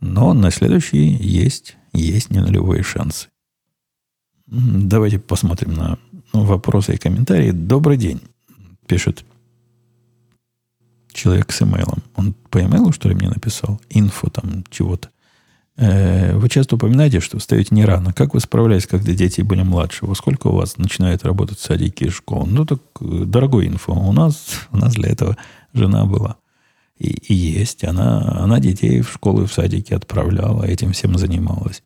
Но на следующий есть, есть не нулевые шансы. Давайте посмотрим на вопросы и комментарии. Добрый день, пишет человек с имейлом. Он по имейлу, что ли, мне написал? Инфо там чего-то. Э, вы часто упоминаете, что встаете не рано. Как вы справляетесь, когда дети были младше? Во сколько у вас начинает работать садики и школы? Ну, так дорогой инфо. У нас, у нас для этого жена была. И, и есть. Она, она детей в школу и в садики отправляла, этим всем занималась.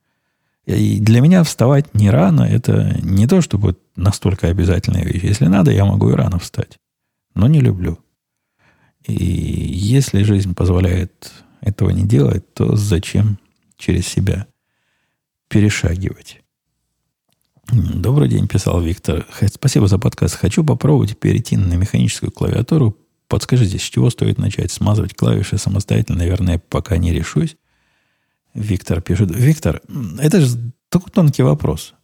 И для меня вставать не рано, это не то, чтобы настолько обязательная вещь. Если надо, я могу и рано встать. Но не люблю. И если жизнь позволяет этого не делать, то зачем через себя перешагивать? Добрый день, писал Виктор. Спасибо за подкаст. Хочу попробовать перейти на механическую клавиатуру. Подскажите, с чего стоит начать смазывать клавиши самостоятельно? Наверное, пока не решусь. Виктор пишет. Виктор, это же такой тонкий вопрос.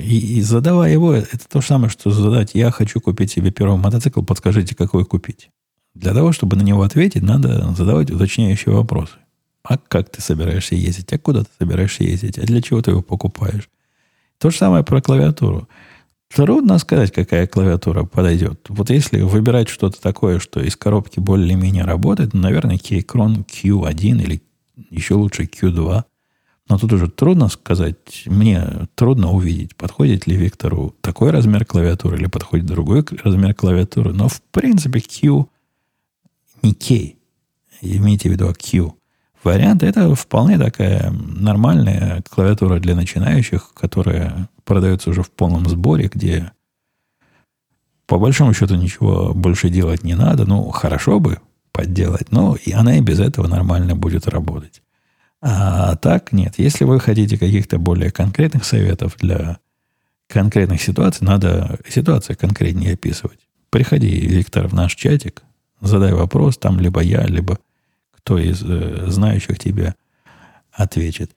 И, и задавая его, это то же самое, что задать, я хочу купить себе первый мотоцикл, подскажите, какой купить. Для того, чтобы на него ответить, надо задавать уточняющие вопросы. А как ты собираешься ездить? А куда ты собираешься ездить? А для чего ты его покупаешь? То же самое про клавиатуру. Трудно сказать, какая клавиатура подойдет. Вот если выбирать что-то такое, что из коробки более-менее работает, ну, наверное, Keychron Q1 или еще лучше Q2. Но тут уже трудно сказать, мне трудно увидеть, подходит ли Виктору такой размер клавиатуры или подходит другой размер клавиатуры. Но в принципе Q не K, имейте в виду а Q. Вариант это вполне такая нормальная клавиатура для начинающих, которая продается уже в полном сборе, где по большому счету ничего больше делать не надо. Ну, хорошо бы подделать, но и она и без этого нормально будет работать. А так нет. Если вы хотите каких-то более конкретных советов для конкретных ситуаций, надо ситуацию конкретнее описывать. Приходи, Виктор, в наш чатик, задай вопрос, там либо я, либо кто из э, знающих тебя ответит.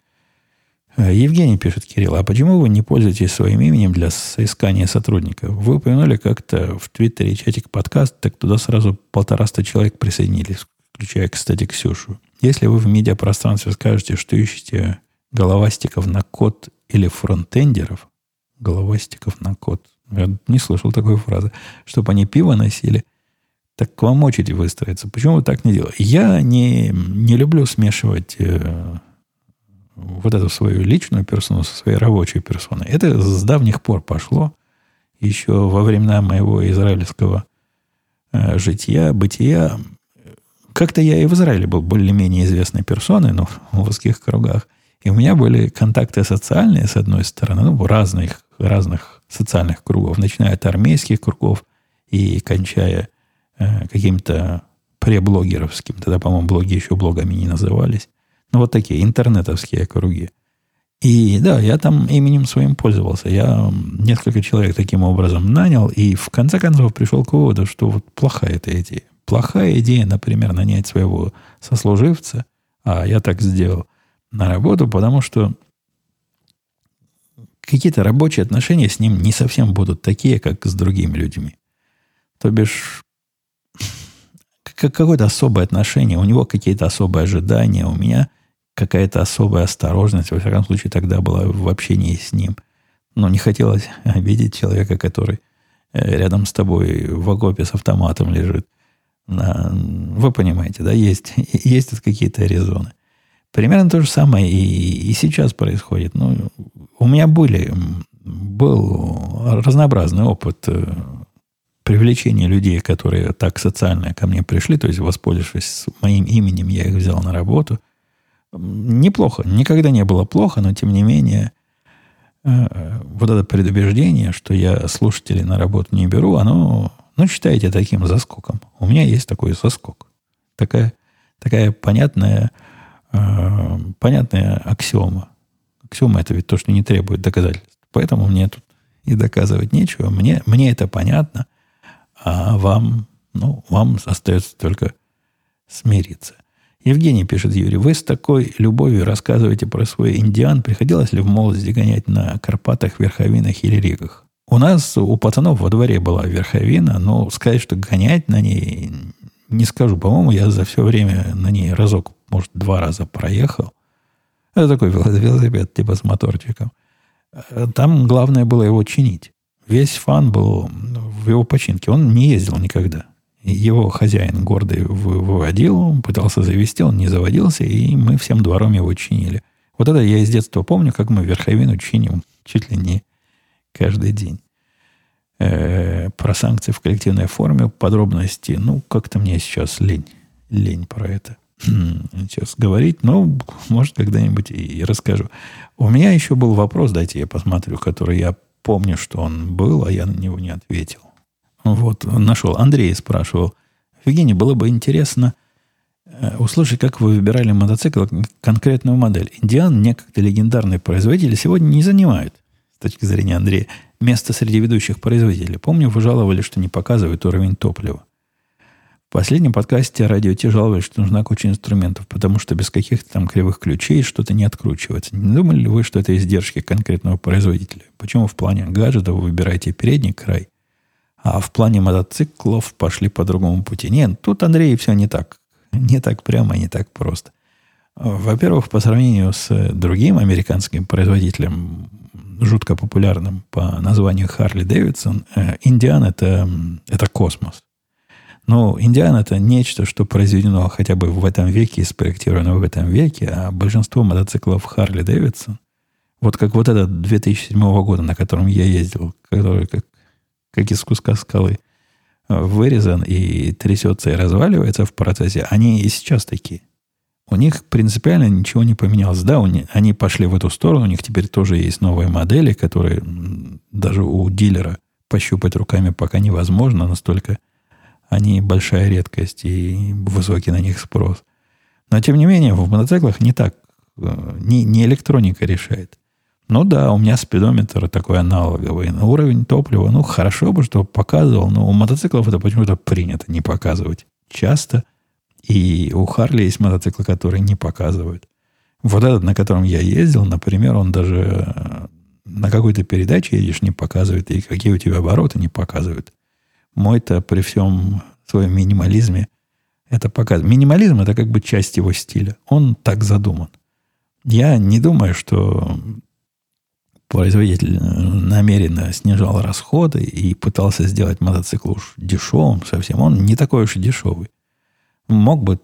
Э, Евгений пишет, Кирилл, а почему вы не пользуетесь своим именем для соискания сотрудников? Вы упомянули как-то в Твиттере чатик подкаст, так туда сразу полтораста человек присоединились, включая, кстати, Ксюшу. Если вы в медиапространстве скажете, что ищете головастиков на код или фронтендеров, головастиков на код, я не слышал такой фразы, чтобы они пиво носили – так к вам очередь выстроится. Почему вы так не делаете? Я не, не люблю смешивать э, вот эту свою личную персону со своей рабочей персоной. Это с давних пор пошло. Еще во времена моего израильского э, жития, бытия. Как-то я и в Израиле был более-менее известной персоной, но в узких кругах. И у меня были контакты социальные, с одной стороны, ну, разных, разных социальных кругов, начиная от армейских кругов и кончая Э, каким-то преблогеровским. Тогда, по-моему, блоги еще блогами не назывались. Ну, вот такие интернетовские круги. И да, я там именем своим пользовался. Я несколько человек таким образом нанял, и в конце концов пришел к выводу, что вот плохая эта идея. Плохая идея, например, нанять своего сослуживца, а я так сделал, на работу, потому что какие-то рабочие отношения с ним не совсем будут такие, как с другими людьми. То бишь, как какое-то особое отношение, у него какие-то особые ожидания, у меня какая-то особая осторожность, во всяком случае, тогда была в общении с ним. Но не хотелось обидеть человека, который э, рядом с тобой в окопе с автоматом лежит. Вы понимаете, да, есть, есть какие-то резоны. Примерно то же самое и, и сейчас происходит. Ну, у меня были, был разнообразный опыт э, привлечение людей, которые так социально ко мне пришли, то есть воспользовавшись моим именем, я их взял на работу. Неплохо. Никогда не было плохо, но тем не менее э, вот это предубеждение, что я слушателей на работу не беру, оно, ну, считайте таким заскоком. У меня есть такой заскок. Такая, такая понятная, э, понятная аксиома. Аксиома это ведь то, что не требует доказательств. Поэтому мне тут и доказывать нечего. Мне, мне это понятно – а вам, ну, вам остается только смириться. Евгений пишет, Юрий, вы с такой любовью рассказываете про свой индиан. Приходилось ли в молодости гонять на Карпатах, Верховинах или Ригах? У нас, у пацанов во дворе была Верховина, но сказать, что гонять на ней, не скажу. По-моему, я за все время на ней разок, может, два раза проехал. Это такой велосипед, типа с моторчиком. Там главное было его чинить. Весь фан был в его починке. Он не ездил никогда. Его хозяин гордый выводил, пытался завести, он не заводился, и мы всем двором его чинили. Вот это я из детства помню, как мы верховину чиним чуть ли не каждый день. Э, про санкции в коллективной форме, подробности, ну, как-то мне сейчас лень. Лень про это. сейчас говорить, но, может, когда-нибудь и расскажу. У меня еще был вопрос, дайте я посмотрю, который я помню, что он был, а я на него не ответил. Вот, нашел. Андрей спрашивал. Евгений, было бы интересно э, услышать, как вы выбирали мотоцикл, конкретную модель. Индиан, некогда легендарный производитель, сегодня не занимают, с точки зрения Андрея, место среди ведущих производителей. Помню, вы жаловали, что не показывают уровень топлива. В последнем подкасте радио Ти жаловались, что нужна куча инструментов, потому что без каких-то там кривых ключей что-то не откручивается. Не думали ли вы, что это издержки конкретного производителя? Почему в плане гаджетов вы выбираете передний край, а в плане мотоциклов пошли по другому пути? Нет, тут, Андрей, все не так. Не так прямо, не так просто. Во-первых, по сравнению с другим американским производителем, жутко популярным по названию Харли Дэвидсон, Индиан это, это космос. Но Индиан это нечто, что произведено хотя бы в этом веке и спроектировано в этом веке, а большинство мотоциклов Харли Дэвидсон, вот как вот этот 2007 года, на котором я ездил, который как, как из куска скалы э, вырезан и трясется и разваливается в процессе, они и сейчас такие. У них принципиально ничего не поменялось. Да, они пошли в эту сторону, у них теперь тоже есть новые модели, которые даже у дилера пощупать руками пока невозможно, настолько они большая редкость и высокий на них спрос. Но, тем не менее, в мотоциклах не так, э, не, не электроника решает. Ну да, у меня спидометр такой аналоговый. На уровень топлива, ну хорошо бы, что показывал, но у мотоциклов это почему-то принято не показывать. Часто. И у Харли есть мотоциклы, которые не показывают. Вот этот, на котором я ездил, например, он даже э, на какой-то передаче едешь, не показывает, и какие у тебя обороты не показывает. Мой-то при всем своем минимализме это показывает. Минимализм это как бы часть его стиля. Он так задуман. Я не думаю, что производитель намеренно снижал расходы и пытался сделать мотоцикл уж дешевым совсем. Он не такой уж и дешевый. Мог бы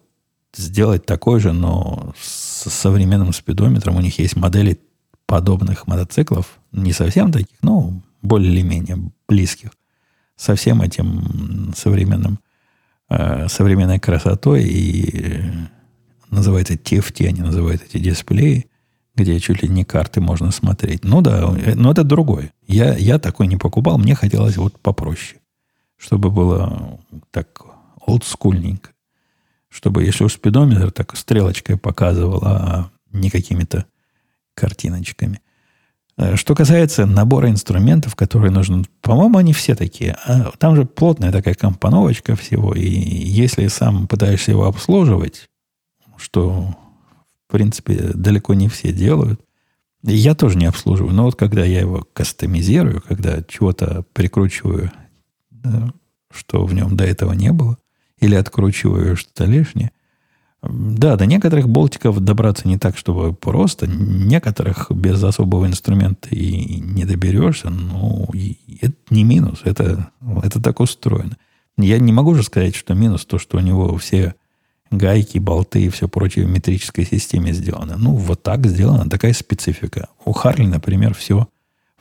сделать такой же, но с современным спидометром у них есть модели подобных мотоциклов, не совсем таких, но более или менее близких со всем этим современным, э, современной красотой и э, называется TFT, они называют эти дисплеи, где чуть ли не карты можно смотреть. Ну да, э, но это другое. Я, я такой не покупал, мне хотелось вот попроще. Чтобы было так олдскульненько. Чтобы, если уж спидометр так стрелочкой показывал, а не какими-то картиночками. Э, что касается набора инструментов, которые нужны, по-моему, они все такие. А там же плотная такая компоновочка всего. И если сам пытаешься его обслуживать, что, в принципе, далеко не все делают, я тоже не обслуживаю. Но вот когда я его кастомизирую, когда чего-то прикручиваю, да, что в нем до этого не было, или откручиваю что-то лишнее, да, до некоторых болтиков добраться не так, чтобы просто. Некоторых без особого инструмента и не доберешься. Ну, это не минус. Это, это так устроено. Я не могу же сказать, что минус то, что у него все гайки, болты и все прочее в метрической системе сделано. Ну, вот так сделано, такая специфика. У Харли, например, все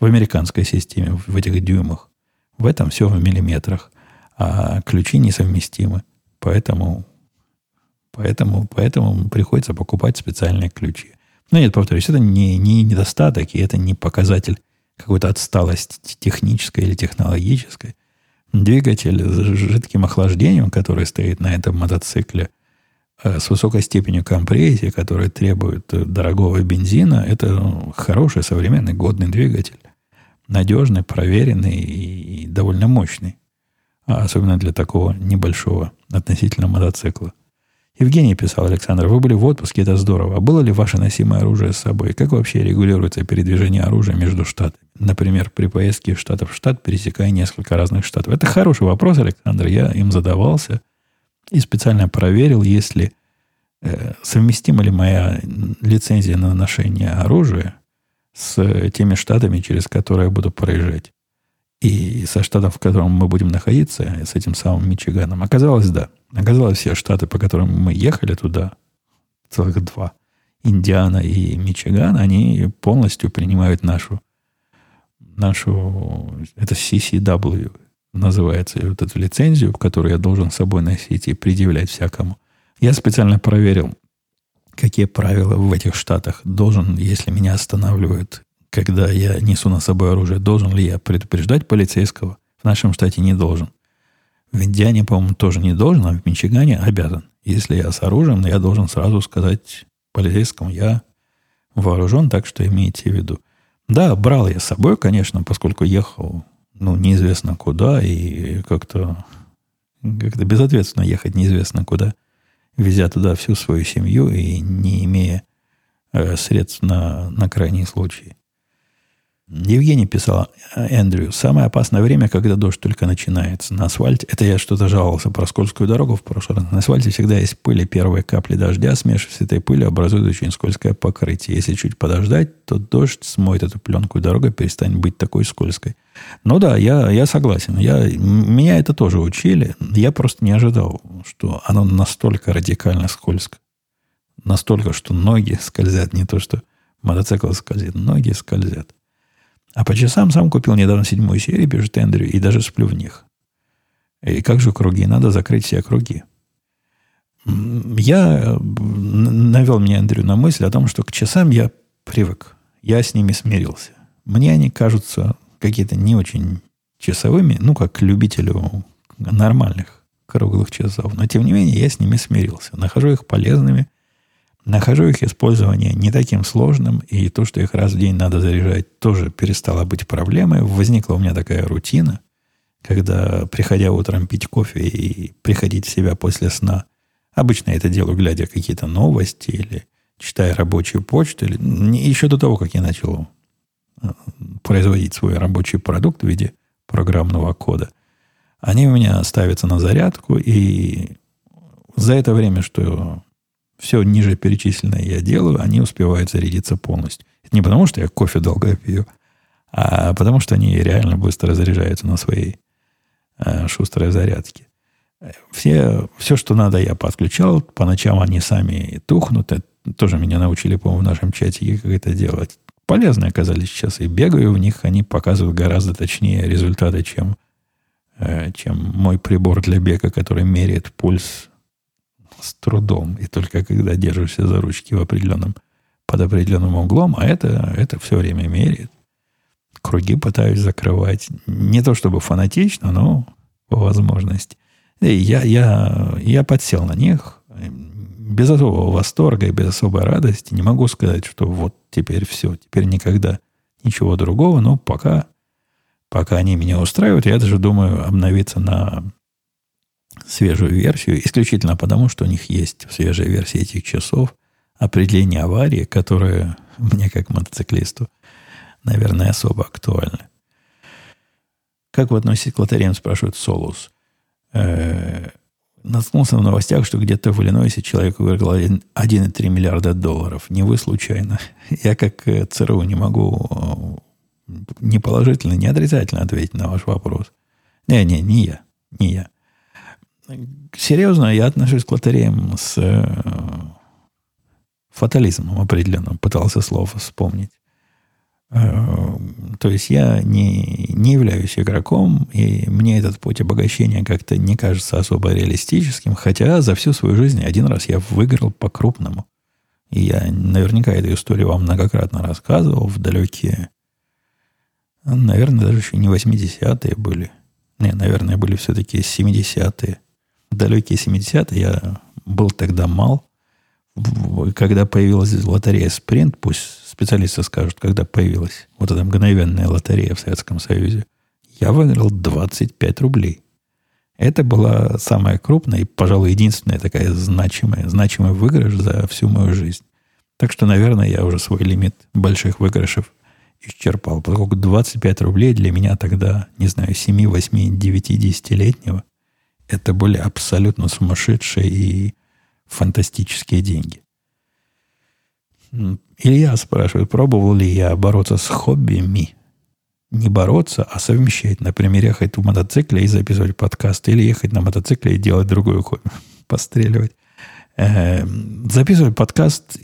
в американской системе, в этих дюймах. В этом все в миллиметрах. А ключи несовместимы. Поэтому Поэтому, поэтому приходится покупать специальные ключи. Но нет, повторюсь, это не, не недостаток, и это не показатель какой-то отсталости технической или технологической. Двигатель с жидким охлаждением, который стоит на этом мотоцикле, с высокой степенью компрессии, который требует дорогого бензина, это хороший, современный, годный двигатель. Надежный, проверенный и довольно мощный. Особенно для такого небольшого относительно мотоцикла. Евгений писал, Александр, вы были в отпуске, это здорово. А было ли ваше носимое оружие с собой? Как вообще регулируется передвижение оружия между штатами? Например, при поездке из штата в штат, пересекая несколько разных штатов. Это хороший вопрос, Александр. Я им задавался и специально проверил, если э, совместима ли моя лицензия на ношение оружия с теми штатами, через которые я буду проезжать. И со штатом, в котором мы будем находиться, с этим самым Мичиганом, оказалось, да. Оказалось, все штаты, по которым мы ехали туда, целых два, Индиана и Мичиган, они полностью принимают нашу, нашу, это CCW называется, вот эту лицензию, которую я должен с собой носить и предъявлять всякому. Я специально проверил, какие правила в этих штатах. Должен, если меня останавливают, когда я несу на собой оружие, должен ли я предупреждать полицейского? В нашем штате не должен. В Индиане, по-моему, тоже не должен, а в Мичигане обязан. Если я с оружием, я должен сразу сказать полицейскому, я вооружен, так что имейте в виду. Да, брал я с собой, конечно, поскольку ехал, ну, неизвестно куда, и как-то как-то безответственно ехать неизвестно куда, везя туда всю свою семью и не имея э, средств на, на крайний случай. Евгений писал, Эндрю, самое опасное время, когда дождь только начинается. На асфальте, это я что-то жаловался про скользкую дорогу в прошлый раз. На асфальте всегда есть пыль, и первые капли дождя, смешиваясь с этой пылью, образуют очень скользкое покрытие. Если чуть подождать, то дождь смоет эту пленку, и дорога перестанет быть такой скользкой. Ну да, я, я согласен. Я, меня это тоже учили. Я просто не ожидал, что оно настолько радикально скользко. Настолько, что ноги скользят, не то, что мотоцикл скользит, ноги скользят. А по часам сам купил недавно седьмую серию, пишет Эндрю, и даже сплю в них. И как же круги? Надо закрыть все круги. Я навел меня Эндрю на мысль о том, что к часам я привык. Я с ними смирился. Мне они кажутся какие-то не очень часовыми, ну, как любителю нормальных круглых часов. Но, тем не менее, я с ними смирился. Нахожу их полезными, Нахожу их использование не таким сложным, и то, что их раз в день надо заряжать, тоже перестало быть проблемой. Возникла у меня такая рутина, когда, приходя утром пить кофе и приходить в себя после сна, обычно это делаю, глядя какие-то новости или читая рабочую почту, или еще до того, как я начал э, производить свой рабочий продукт в виде программного кода, они у меня ставятся на зарядку, и за это время, что все ниже перечисленное я делаю, они успевают зарядиться полностью. Это не потому, что я кофе долго пью, а потому что они реально быстро заряжаются на своей э, шустрой зарядке. Все, все, что надо, я подключал. По ночам они сами тухнут. Это тоже меня научили, по-моему, в нашем чате, как это делать. Полезные оказались сейчас. И бегаю в них, они показывают гораздо точнее результаты, чем, э, чем мой прибор для бега, который меряет пульс с трудом. И только когда держишься за ручки в определенном, под определенным углом, а это, это все время меряет. Круги пытаюсь закрывать. Не то чтобы фанатично, но по возможности. И я, я, я подсел на них без особого восторга и без особой радости. Не могу сказать, что вот теперь все, теперь никогда ничего другого, но пока, пока они меня устраивают, я даже думаю обновиться на свежую версию, исключительно потому, что у них есть в свежей версии этих часов определение аварии, которое мне как мотоциклисту, наверное, особо актуально. Как вы относитесь к лотереям, спрашивает Солус. Э, наткнулся в новостях, что где-то в Иллинойсе человеку выиграл 1,3 миллиарда долларов. Не вы случайно. Я как э, ЦРУ не могу э, ни положительно, ни отрицательно ответить на ваш вопрос. Не, не, не я. Не я серьезно я отношусь к лотереям с э, фатализмом определенным. Пытался слово вспомнить. Э, то есть я не, не являюсь игроком, и мне этот путь обогащения как-то не кажется особо реалистическим, хотя за всю свою жизнь один раз я выиграл по-крупному. И я наверняка эту историю вам многократно рассказывал в далекие, наверное, даже еще не 80-е были. Не, наверное, были все-таки 70-е далекие 70-е, я был тогда мал. Когда появилась лотерея «Спринт», пусть специалисты скажут, когда появилась вот эта мгновенная лотерея в Советском Союзе, я выиграл 25 рублей. Это была самая крупная и, пожалуй, единственная такая значимая, значимый выигрыш за всю мою жизнь. Так что, наверное, я уже свой лимит больших выигрышев исчерпал. Поскольку 25 рублей для меня тогда, не знаю, 7, 8, 9, 10-летнего это были абсолютно сумасшедшие и фантастические деньги. Илья спрашивает, пробовал ли я бороться с хоббими? Не бороться, а совмещать. Например, ехать в мотоцикле и записывать подкаст. Или ехать на мотоцикле и делать другое хобби. Постреливать. Э, записывать подкаст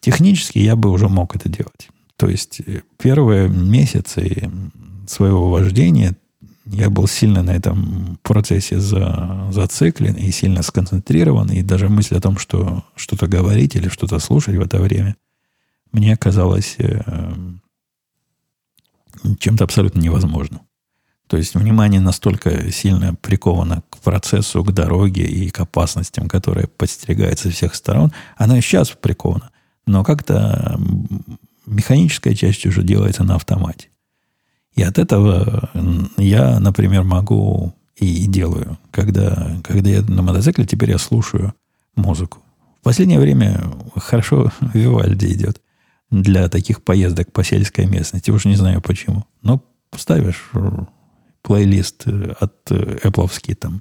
технически я бы уже мог это делать. То есть э, первые месяцы своего вождения Я был сильно на этом процессе за, зациклен и сильно сконцентрирован, и даже мысль о том, что что-то говорить или что-то слушать в это время, мне казалось э, чем-то абсолютно невозможным. То есть внимание настолько сильно приковано к процессу, к дороге и к опасностям, которые подстерегаются со всех сторон. Оно и сейчас приковано. Но как-то механическая часть уже делается на автомате. И от этого я, например, могу и делаю. Когда, когда я на мотоцикле, теперь я слушаю музыку. В последнее время хорошо Вивальди идет для таких поездок по сельской местности. Уж не знаю почему. Но ставишь плейлист от Apple там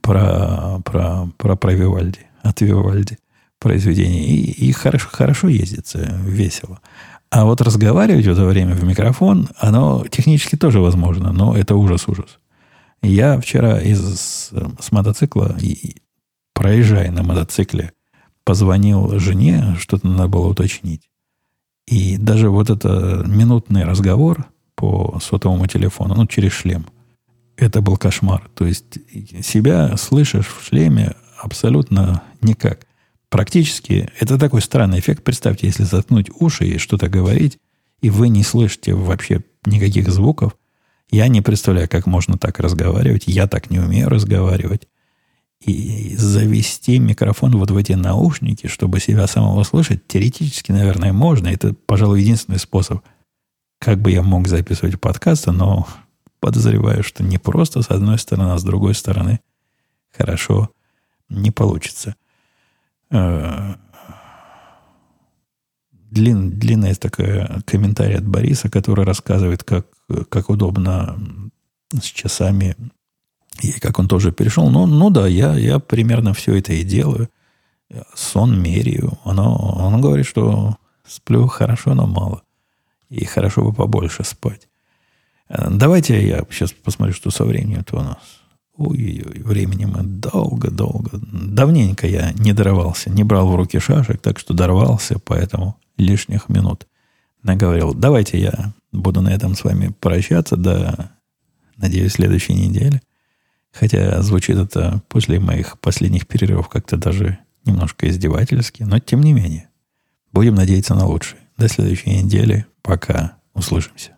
про, про, про, про Вивальди, от Вивальди произведений. И, и хорошо, хорошо ездится, весело. А вот разговаривать в это время в микрофон, оно технически тоже возможно, но это ужас-ужас. Я вчера из, с мотоцикла, и, проезжая на мотоцикле, позвонил жене, что-то надо было уточнить. И даже вот это минутный разговор по сотовому телефону, ну, через шлем, это был кошмар. То есть себя слышишь в шлеме абсолютно никак. Практически это такой странный эффект. Представьте, если заткнуть уши и что-то говорить, и вы не слышите вообще никаких звуков. Я не представляю, как можно так разговаривать. Я так не умею разговаривать. И завести микрофон вот в эти наушники, чтобы себя самого слышать, теоретически, наверное, можно. Это, пожалуй, единственный способ, как бы я мог записывать подкасты, но подозреваю, что не просто с одной стороны, а с другой стороны хорошо не получится. Э, длин, длинная такая комментарий от Бориса, который рассказывает, как, как удобно с часами и как он тоже перешел. Ну, ну да, я, я примерно все это и делаю. Сон меряю. Оно, он говорит, что сплю хорошо, но мало. И хорошо бы побольше спать. Э, давайте я сейчас посмотрю, что со временем-то у нас. Ой-ой-ой, времени мы долго-долго. Давненько я не дорвался, не брал в руки шашек, так что дорвался, поэтому лишних минут наговорил. Давайте я буду на этом с вами прощаться до, надеюсь, следующей недели. Хотя звучит это после моих последних перерывов как-то даже немножко издевательски, но тем не менее. Будем надеяться на лучшее. До следующей недели. Пока. Услышимся.